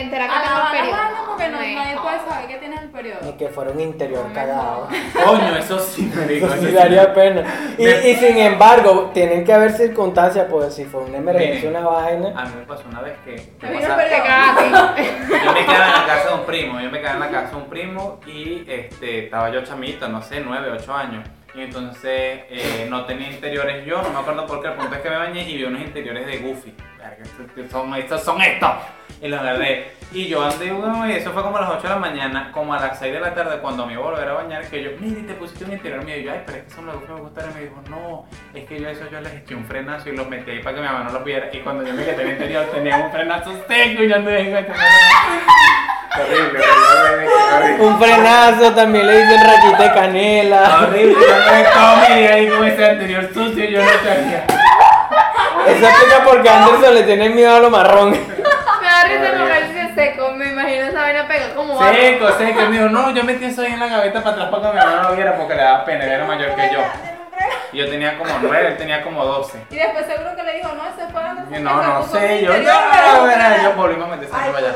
enterar que tengo el periodo. vainas porque no, nadie puede saber que tienes el periodo. Ni que fuera un interior No, cagado. Coño, eso sí, marico. Eso eso sí daría pena. Y, Me- y sin embargo, tienen que haber circunstancias, pues si fue una emergencia, una vaina. A mí me pasó una vez que. Te periodo. cagaste. Yo me quedaba en la casa de un primo, yo me quedaba en la casa de un primo y este, estaba yo chamito, no sé, 9, 8 años. Y entonces eh, no tenía interiores yo, no me acuerdo por qué, el punto es que me bañé y vi unos interiores de Goofy. Son estos, son estos. Y los agarré. Y yo andé, bueno, y eso fue como a las 8 de la mañana, como a las 6 de la tarde, cuando me iba a volver a bañar, que yo, mire, te pusiste un interior mío. Y yo, ay, pero es que eso me gusta, me gusta. Y me dijo, no, es que yo eso yo les eché un frenazo y los metí ahí para que mi mamá no los viera. Y cuando yo me quedé en el interior, tenía un frenazo seco y yo andé en Horrible, horrible, horrible. Un frenazo, también le dicen rachita de canela. Horrible, yo me comí ahí con ese anterior sucio y yo no sabía. Eso explica porque Anderson le tiene miedo a lo marrón. Me da risa porque dice seco, me imagino esa vaina pega como barro. Seco, seco, me dijo, no, yo metí eso ahí en la gaveta para atrás para que mi mamá no lo viera porque le daba pena, él era mayor que yo. Y yo tenía como 9, él tenía como 12. Y después seguro que le dijo, no, ese fue Anderson que no, se no sé, yo no, pero- verá, yo volvimos a meterse para allá.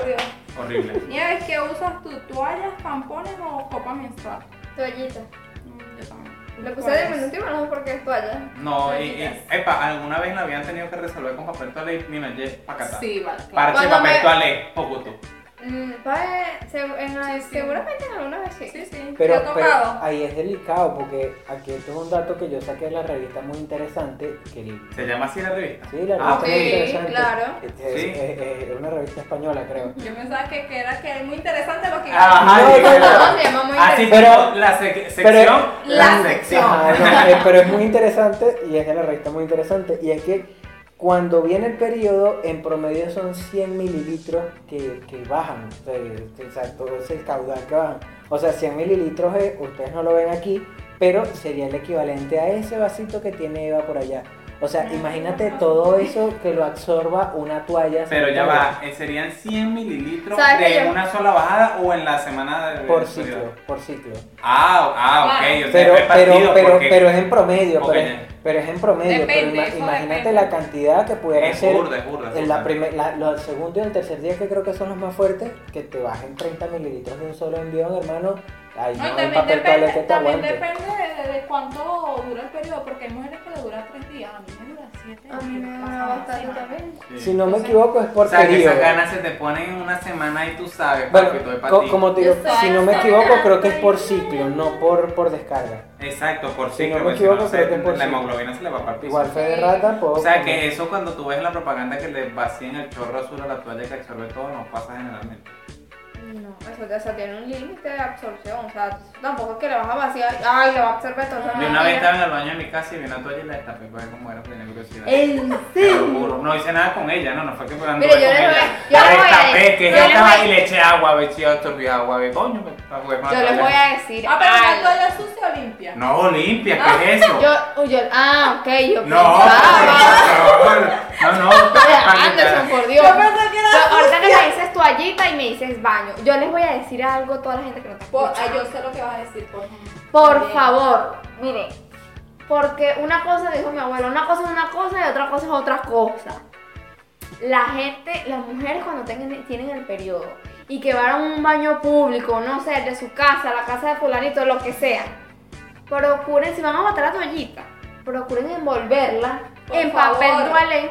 por. Horrible. Nieves, ¿qué usas tú? ¿Toallas, tampones o copa menstrual? Toallita. Mm, Yo también. Le puse de diminutivo, no sé por qué es toalla. No, y, y, epa, alguna vez la habían tenido que resolver con papel toalé, mira, ye, pacata. Sí, vale, claro. Parche, Cuando papel me- toalé, pocuto. Mm, en la- Sí, sí. Seguramente en alguna vez sí. Sí, sí. ¿Te Pero, ha pero tocado? ahí es delicado porque aquí esto es un dato que yo saqué de la revista muy interesante. Que el- ¿Se llama así la revista? sí, la Ah, revista interesante. claro. Es, es- Sí. es- es una revista española, creo. Yo pensaba que, que era que es muy interesante lo que Ajá, No, sí, pero- no, se llama muy Así interesante. Pero- pero, la sec- sección, la, la sección. Ajá, no, eh, pero es muy interesante y es de la revista muy interesante. Y es que cuando viene el periodo, en promedio son 100 mililitros que, bajan. O sea, o sea, todo ese caudal que bajan. O sea, 100 mililitros, eh, ustedes no lo ven aquí, pero sería el equivalente a ese vasito que tiene Eva por allá. O sea, imagínate todo eso que lo absorba una toalla. Pero ya va, eh, serían 100 mililitros ¿Sabes que de yo- una sola bajada o en la semana de Por ciclo, periodo? por ciclo. Ah, ah, ok, Pero, pero, pero, porque pero es en promedio, Ok. pero, es, pero es en promedio. Depende, pero imagínate depende. la cantidad que pudiera es ser burda, es burda. es en la primer, la, los segundo y el tercer día que creo que son los más fuertes, que te bajen 30 mililitros de un solo envión, hermano. No, también papel depende, toalé que te también aguante. depende de, de- de cuánto dura el periodo, porque hay mujeres que le dura tres días, a mí me dura siete A mí me pasan bastante también. Sí. Si no me equivoco es por o sea, que esas ganas se te ponen en una semana y tú sabes, Bueno, papi, todo es para co- ti. como te digo, si no me equivoco creo que es por ciclo, no por, por descarga. Exacto, por Si ciclo, no me porque equivoco, se- creo que es por la hemoglobina se le va el piso. Igual fe de rata, puedo O sea comer. que eso cuando tú ves la propaganda que le vacían el chorro azul a la toalla que absorbe todo, no pasa generalmente. No, eso, eso tiene un límite de absorción. O sea, tampoco es que le vas a vaciar. Ay, le va a absorber todo. Yo no, una vez mira. estaba en el baño de mi casa y vi una toalla y la destapé para ver cómo era, tenía curiosidad. ¿En Te lo serio? juro. No hice nada con ella, no, no fue que me anduve Mire, yo con les voy ella. a- destapé, que yo ella estaba y le eché agua, a ver si absorbía agua, ve, coño, para la Yo les voy a decir. Ah, pero la toalla sucia o limpia. No, limpia, ¿qué es eso? Yo, uy, yo, ah, ok, yo No, pensaba. no, no, que Anderson, te- por Dios. Yo pensé que era ahorita que me dices toallita y me dices baño, yo les voy a decir algo a toda la gente que no te Por- escucha. yo sé lo que vas a decir, por ejemplo. Por Bien. favor, miren, porque una cosa dijo mi abuela, una cosa es una cosa y otra cosa es otra cosa. La gente, las mujeres cuando tengan, tienen el periodo y que van a un baño público, no sé, de su casa, la casa de fulanito, lo que sea, procuren, si van a botar la toallita, procuren envolverla Por en favor. papel toalé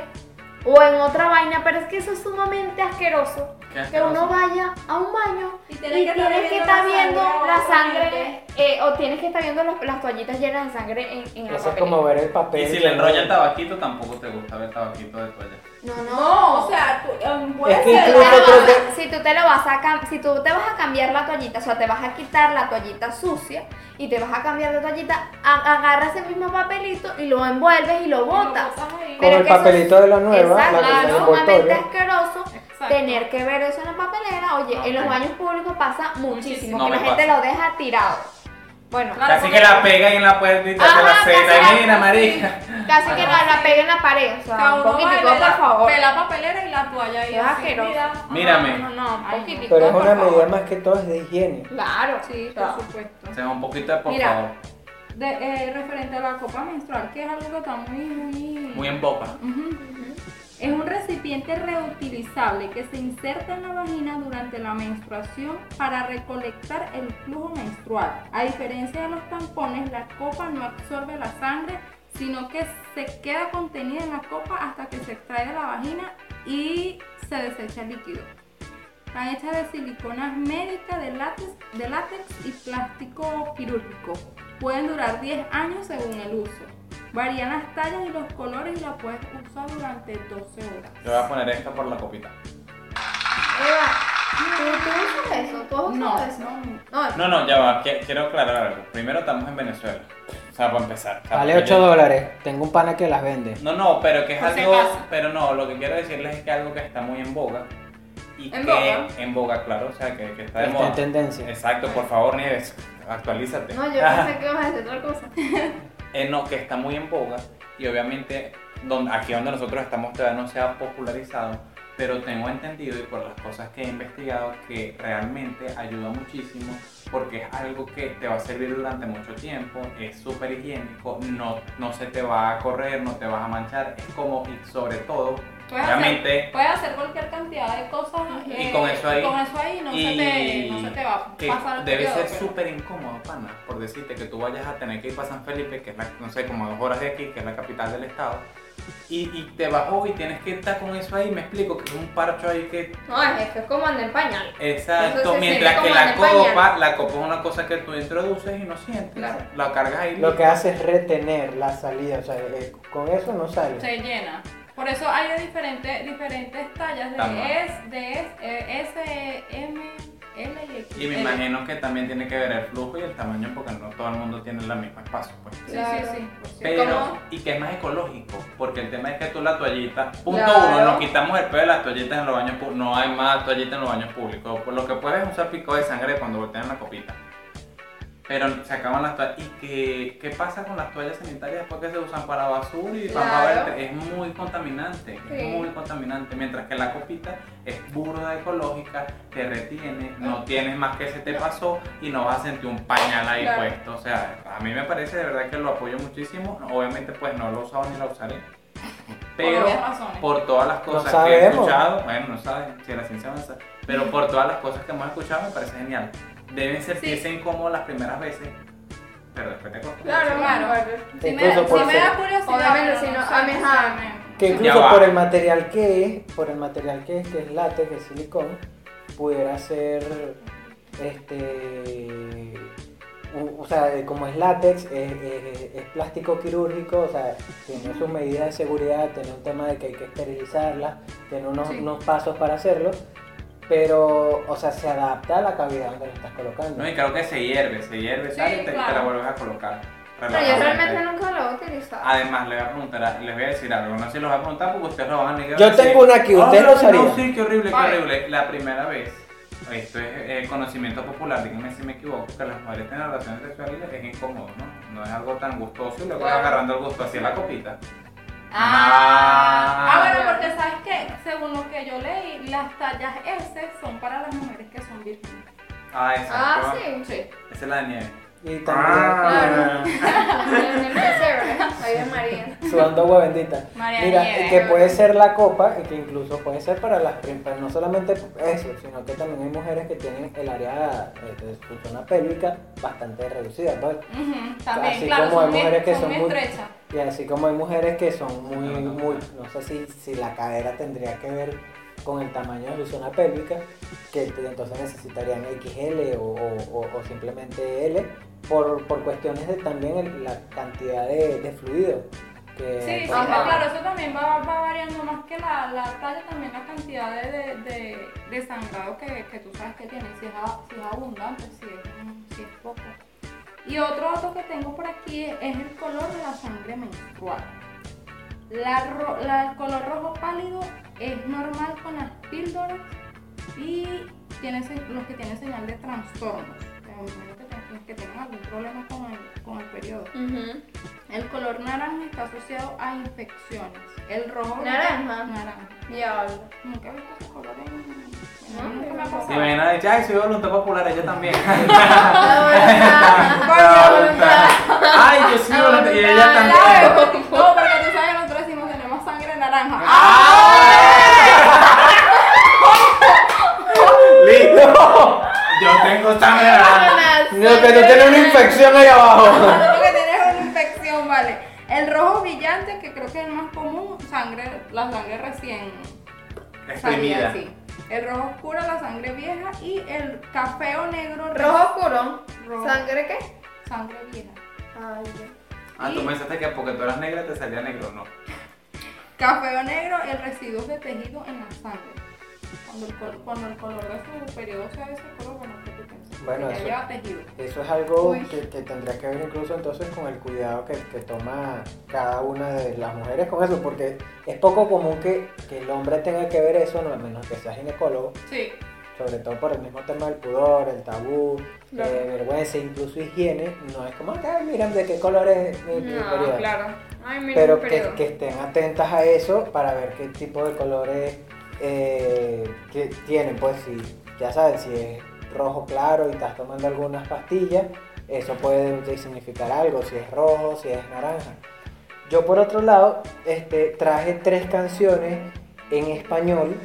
o en otra vaina, pero es que eso es sumamente asqueroso. Que uno vaya a un baño Y y tienes que estar tienes que viendo estar la viendo sangre, la obviamente. sangre eh, o tienes que estar viendo las, las toallitas llenas de sangre en, en la Eso es como ver el papel. Y si le enrolla el tabaquito, tampoco te gusta ver tabaquito de toalla. No, no. No, o sea, tú, puede Es que ser. Si tú te incluso lo vas a- si tú te lo vas a cam- si tú te vas a cambiar la toallita, o sea, te vas a quitar la toallita sucia y te vas a cambiar de toallita, agarra ese mismo papelito y lo envuelves y lo lo botas. Con Pero el es- papelito de la nueva, Exacto, la en sumamente asqueroso Exacto. tener que ver eso en la papelera. Oye, en los baños públicos pasa muchísimo, que la gente pasa. lo deja tirado. Bueno, Claro, Casi que la pega ahí en la puerta y te hace la seta. la- Mira, marica. casi que la, la peguen en la pared. O sea, un poquitico, por favor. ve la papelera y la toalla ahí. Así, asqueroso. Mírame. No, no, no, poquitico. Pero es una medida más que todo es de higiene. Claro, Sí, claro. por supuesto. O sea, un poquito de por Mira. favor. de, eh, referente a la copa menstrual, que es algo que está muy, muy... Muy en boca. Ujú. Es un recipiente reutilizable que se inserta en la vagina durante la menstruación para recolectar el flujo menstrual. A diferencia de los tampones, la copa no absorbe la sangre, sino que se queda contenida en la copa hasta que se extrae de la vagina y se desecha el líquido. Están hechas de siliconas médicas, de látex, de látex y plástico quirúrgico. Pueden durar 10 años según el uso. Varían las tallas y los colores y la puedes usar durante 12 horas. Yo voy a poner esta por la copita. Eva, ¿tú, tú usas eso? ¿Tú usado No, eso? no. No, ya va. Quiero aclarar algo. Primero estamos en Venezuela. O sea, para empezar. O sea, Vale porque 8 yo- dólares. Tengo un pana que las vende. No, no, pero que es algo. Pero no, lo que quiero decirles es que algo que está muy en boga. Y ¿En que, boga? En boga, claro. O sea, que, que está de Está moda. en tendencia. Exacto, por favor, Nieves. Actualízate. no, yo pensé que ibas a decir otra cosa. No, que está muy en boga y obviamente donde, aquí donde nosotros estamos todavía no se ha popularizado, pero tengo entendido y por las cosas que he investigado que realmente ayuda muchísimo porque es algo que te va a servir durante mucho tiempo, es súper higiénico, no, no se te va a correr, no te vas a manchar, es como y sobre todo, Puedes obviamente... hacer, puedes hacer cualquier cantidad de cosas Y eh, con eso ahí- con eso ahí no, se y te, no se te va a que pasar el debe periodo, ser pero- súper incómodo, pana, por decirte que tú vayas a tener que ir para San Felipe, que es la, no sé, como dos horas de aquí, que es la capital del estado, y, y te bajó y tienes que estar con eso ahí, me explico, que es un parcho ahí que... No, es que es como anda en pañal. Exacto, se mientras que la pañal. copa, la copa es una cosa que tú introduces y no sientes, Claro. la cargas ahí. Lo que hace es retener la salida. O sea, eh, con eso no sale. se llena. Por eso hay de diferentes, diferentes tallas de. S, de S, eh, S, M, L y X. Y me imagino que también tiene que ver el flujo y el tamaño porque no todo el mundo tiene el mismo espacio, pues. Sí, Claro. sí, sí. por cierto. Pero, ¿Cómo? y que es más ecológico, porque el tema es que tú la toallita, punto Claro. uno, nos quitamos el pelo de las toallitas en los baños públicos, no hay más toallitas en los baños públicos, por lo que puedes es usar pico de sangre cuando voltean la copita. Pero se acaban las toallas. ¿Y qué, qué pasa con las toallas sanitarias después que se usan para basura y para Claro. verte? Es muy contaminante, es muy contaminante. Mientras que la copita es burda ecológica, te retiene, no tienes más que se te pasó y no vas a sentir un pañal ahí Claro. puesto. O sea, a mí me parece de verdad que lo apoyo muchísimo. Obviamente pues no lo he usado ni lo usaré. Pero por todas las cosas que he escuchado, bueno, no saben si la ciencia avanza, pero por todas las cosas que hemos escuchado me parece genial. Deben sentirse incómodos las primeras veces, pero después te acostumbras. Claro, Claro. Sí me, ser- da curiosidad. Si no, a mí, Que incluso por el material que es, por el material que es, que es látex, que es silicón, pudiera ser este o sea, como es látex, es, es- es plástico quirúrgico, o sea, tiene sus medidas de seguridad, tiene un tema de que hay que esterilizarla, tiene unos, Sí. unos pasos para hacerlo, pero, o sea, se adapta a la cavidad donde lo estás colocando. No, y creo que se hierve, se hierve, Sí, tal, y te, la vuelves a colocar. Pero yo realmente nunca lo he utilizado. Además, les voy a preguntar, les voy a decir algo, no sé si los voy a preguntar porque ustedes lo van a negar. Yo tengo una aquí, ¿usted "Ay, lo usaría?" No, sí, qué horrible, qué horrible. La primera vez, esto es eh, conocimiento popular, díganme si me equivoco, que las mujeres tienen relaciones sexuales es incómodo, ¿no? No es algo tan gustoso y luego Claro. agarrando el gusto así en la copita. Ah, Ah. bueno, porque sabes que según lo que yo leí, las tallas S son para las mujeres que son vírgenes. Ah, exacto. Ah, sí. Sí. Esa es la de nieve. Y también Ah. Pesebre, ahí de María. sudando agua bendita. María Mira, Nieve. y que puede ser la copa y que incluso puede ser para las prim- pero no solamente eso, sino que también hay mujeres que tienen el área eh, de su zona pélvica bastante reducida, pues. Ujú, También, Así claro, como hay mujeres que son muy- estrechas. Y así como hay mujeres que son muy, muy, no sé si, si la cadera tendría que ver con el tamaño de su zona pélvica, que entonces necesitarían XL o, o- o- o simplemente L, por, por cuestiones de también el- la cantidad de, de fluido. Que Sí, sí, por- Ajá. claro, eso también va, va variando más que la, la talla, también la cantidad de, de, de- de sangrado que, que tú sabes que tiene, si es, si es abundante, si es, si es poco. Y otro dato que tengo por aquí es, es el color de la sangre menstrual. La ro- la- el color rojo pálido es normal con las píldoras y tiene, los que tienen señal de trastornos. Que, que tengan algún problema con el, con el periodo. El color naranja está asociado a infecciones. El rojo. ¿Naranja? Naranja. Diablo. Nunca he visto ese color en. No, nunca me ha no. pasado. Si imagina, dice, ay, soy voluntad popular, ella también. La voluntad. La voluntad. Ay, yo sí, volante- y ella también. No, porque tú sabes, nosotros decimos tenemos sangre naranja. ¡Listo! Yo tengo sangre naranja. No, que tú tienes una infección ahí abajo. Lo que tienes es una infección, vale. El rojo brillante, que creo que es el más común, sangre, la sangre recién salida, Exprimida. sí. El rojo oscuro, la sangre vieja y el café o negro, Rojo oscuro. Rojo. ¿Sangre qué? sangre vieja. Ay. Ah, tú pensaste que porque tú eras negra te salía negro, no. Café o negro, el residuo de tejido en la sangre. Cuando el, col- cuando el color de su periodo sea de ese color, bueno, ¿qué tú piensas? Bueno, eso- lleva tejido. Eso es algo que, que tendría que ver incluso entonces con el cuidado que, que toma cada una de las mujeres con eso, porque es poco común que, que el hombre tenga que ver eso, no a menos que sea ginecólogo, Sí. sobre todo por el mismo tema del pudor, el tabú, Claro. eh, vergüenza, incluso higiene, no es como, ah, miren de qué color es mi, No, periodo". claro. Ay, Pero que estén atentas a eso para ver qué tipo de colores eh, que tienen, pues si ya saben, si es rojo claro y estás tomando algunas pastillas, eso puede de- significar algo, si es rojo, si es naranja. Yo por otro lado, este, traje tres canciones en español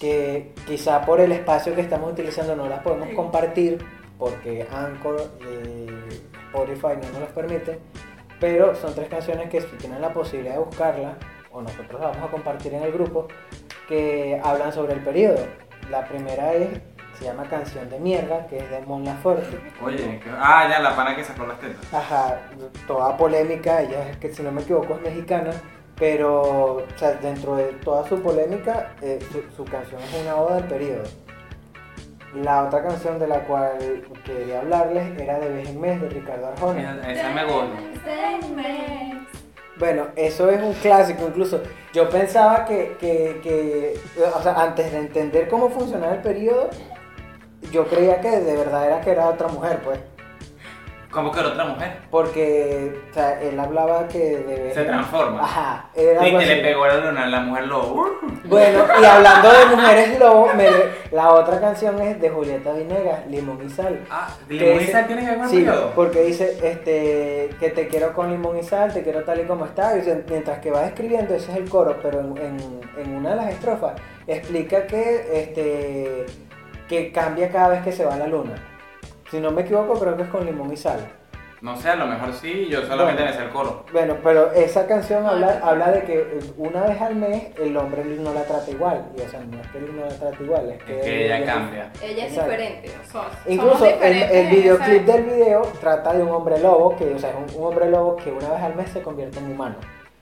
que quizá por el espacio que estamos utilizando no las podemos compartir porque Anchor y Spotify no nos los permiten, pero son tres canciones que si tienen la posibilidad de buscarlas, o nosotros las vamos a compartir en el grupo, que hablan sobre el periodo. La primera es, se llama Canción de Mierda, que es de Mon Laferte. Oye, que- ah, ya, la pana que sacó las tetas. Ajá, toda polémica, ella es que si no me equivoco es mexicana, pero o sea, dentro de toda su polémica, eh, su, su canción es una oda del periodo. La otra canción de la cual quería hablarles era de Vez en Mes de Ricardo Arjona. Esa esa me gusta. Bueno, eso es un clásico incluso. Yo pensaba que, que, o sea, antes de entender cómo funcionaba el periodo, yo creía que de verdad era que era otra mujer, pues. Como que era otra mujer. Porque, o sea, él hablaba que de Se transforma. Ajá, era algo que le pegó a la luna, la mujer lo. uh, Bueno, y hablando de mujeres lobo, me- la otra canción es de Julieta Vinegas, Limón y Sal. Ah, limón y sal tiene que ver con Sí, periodo. porque dice este, que te quiero con limón y sal, te quiero tal y como estás. Y mientras que va escribiendo, ese es el coro, pero en, en- en una de las estrofas explica que, este, que cambia cada vez que se va la luna. Si no me equivoco, creo que es con limón y sal. No sé, a lo mejor sí, yo solamente Bueno. me sé el coro. Bueno, pero esa canción Ah, habla, habla de que una vez al mes el hombre no la trata igual. Y o sea, no es que él no la trata igual, es que, Es que ella cambia. Ella es Exacto. diferente. o sea, somos Incluso el, videoclip del video trata de un hombre lobo, que o sea, es un, un hombre lobo que una vez al mes se convierte en humano.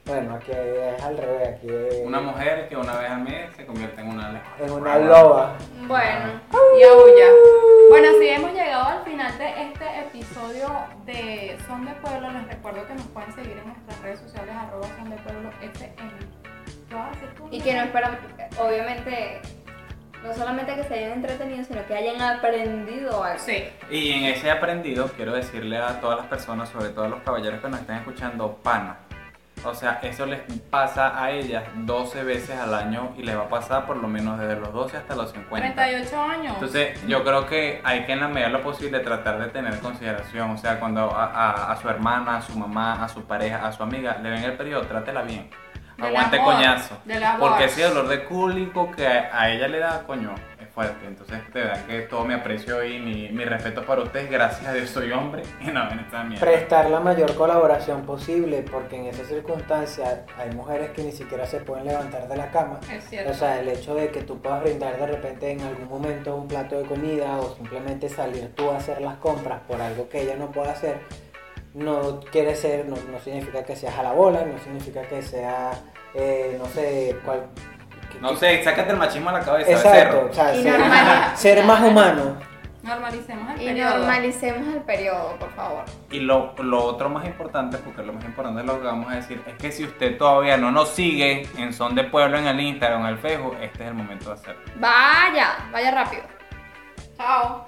Bueno, aquí es al revés, aquí es Una mujer que una vez al mes se convierte en una en una loba. Bueno, y aúlla. Bueno, si hemos llegado al final de este episodio de Son de Pueblo, les recuerdo que nos pueden seguir en nuestras redes sociales, arroba Son de y que no esperan, obviamente, no solamente que se hayan entretenido, sino que hayan aprendido algo. Sí. Y en ese aprendido quiero decirle a todas las personas, sobre todo a los caballeros que nos están escuchando, pana. O sea, eso les pasa a ellas 12 veces al año y les va a pasar por lo menos desde los 12 hasta los 50. 38 años. Entonces, yo creo que hay que en la medida de lo posible tratar de tener consideración. O sea, cuando a, a- a su hermana, a su mamá, a su pareja, a su amiga le ven el periodo, trátela bien. Del Aguante amor, coñazo. Porque ese dolor de cúlico que a, a ella le da, coño, fuerte. Entonces, de verdad que todo mi aprecio y mi, mi respeto para ustedes. Gracias a Dios soy hombre y no en esta mierda. Prestar la mayor colaboración posible, porque en esas circunstancias hay mujeres que ni siquiera se pueden levantar de la cama. es cierto. O sea, el hecho de que tú puedas brindar de repente en algún momento un plato de comida o simplemente salir tú a hacer las compras por algo que ella no puede hacer, no quiere ser, no, no significa que seas a la bola, no significa que sea, eh, no sé, cual, que- No sé, sácate el machismo a la cabeza. Exacto, becerro. o sea, Y ser, normaliza- ser más humano. Normalicemos el Y periodo. normalicemos el periodo, por favor. Y lo, lo otro más importante, porque lo más importante es lo que vamos a decir, es que si usted todavía no nos sigue en Son de Pueblo en el Instagram, en el Facebook, este es el momento de hacerlo. Vaya, vaya rápido. Chao.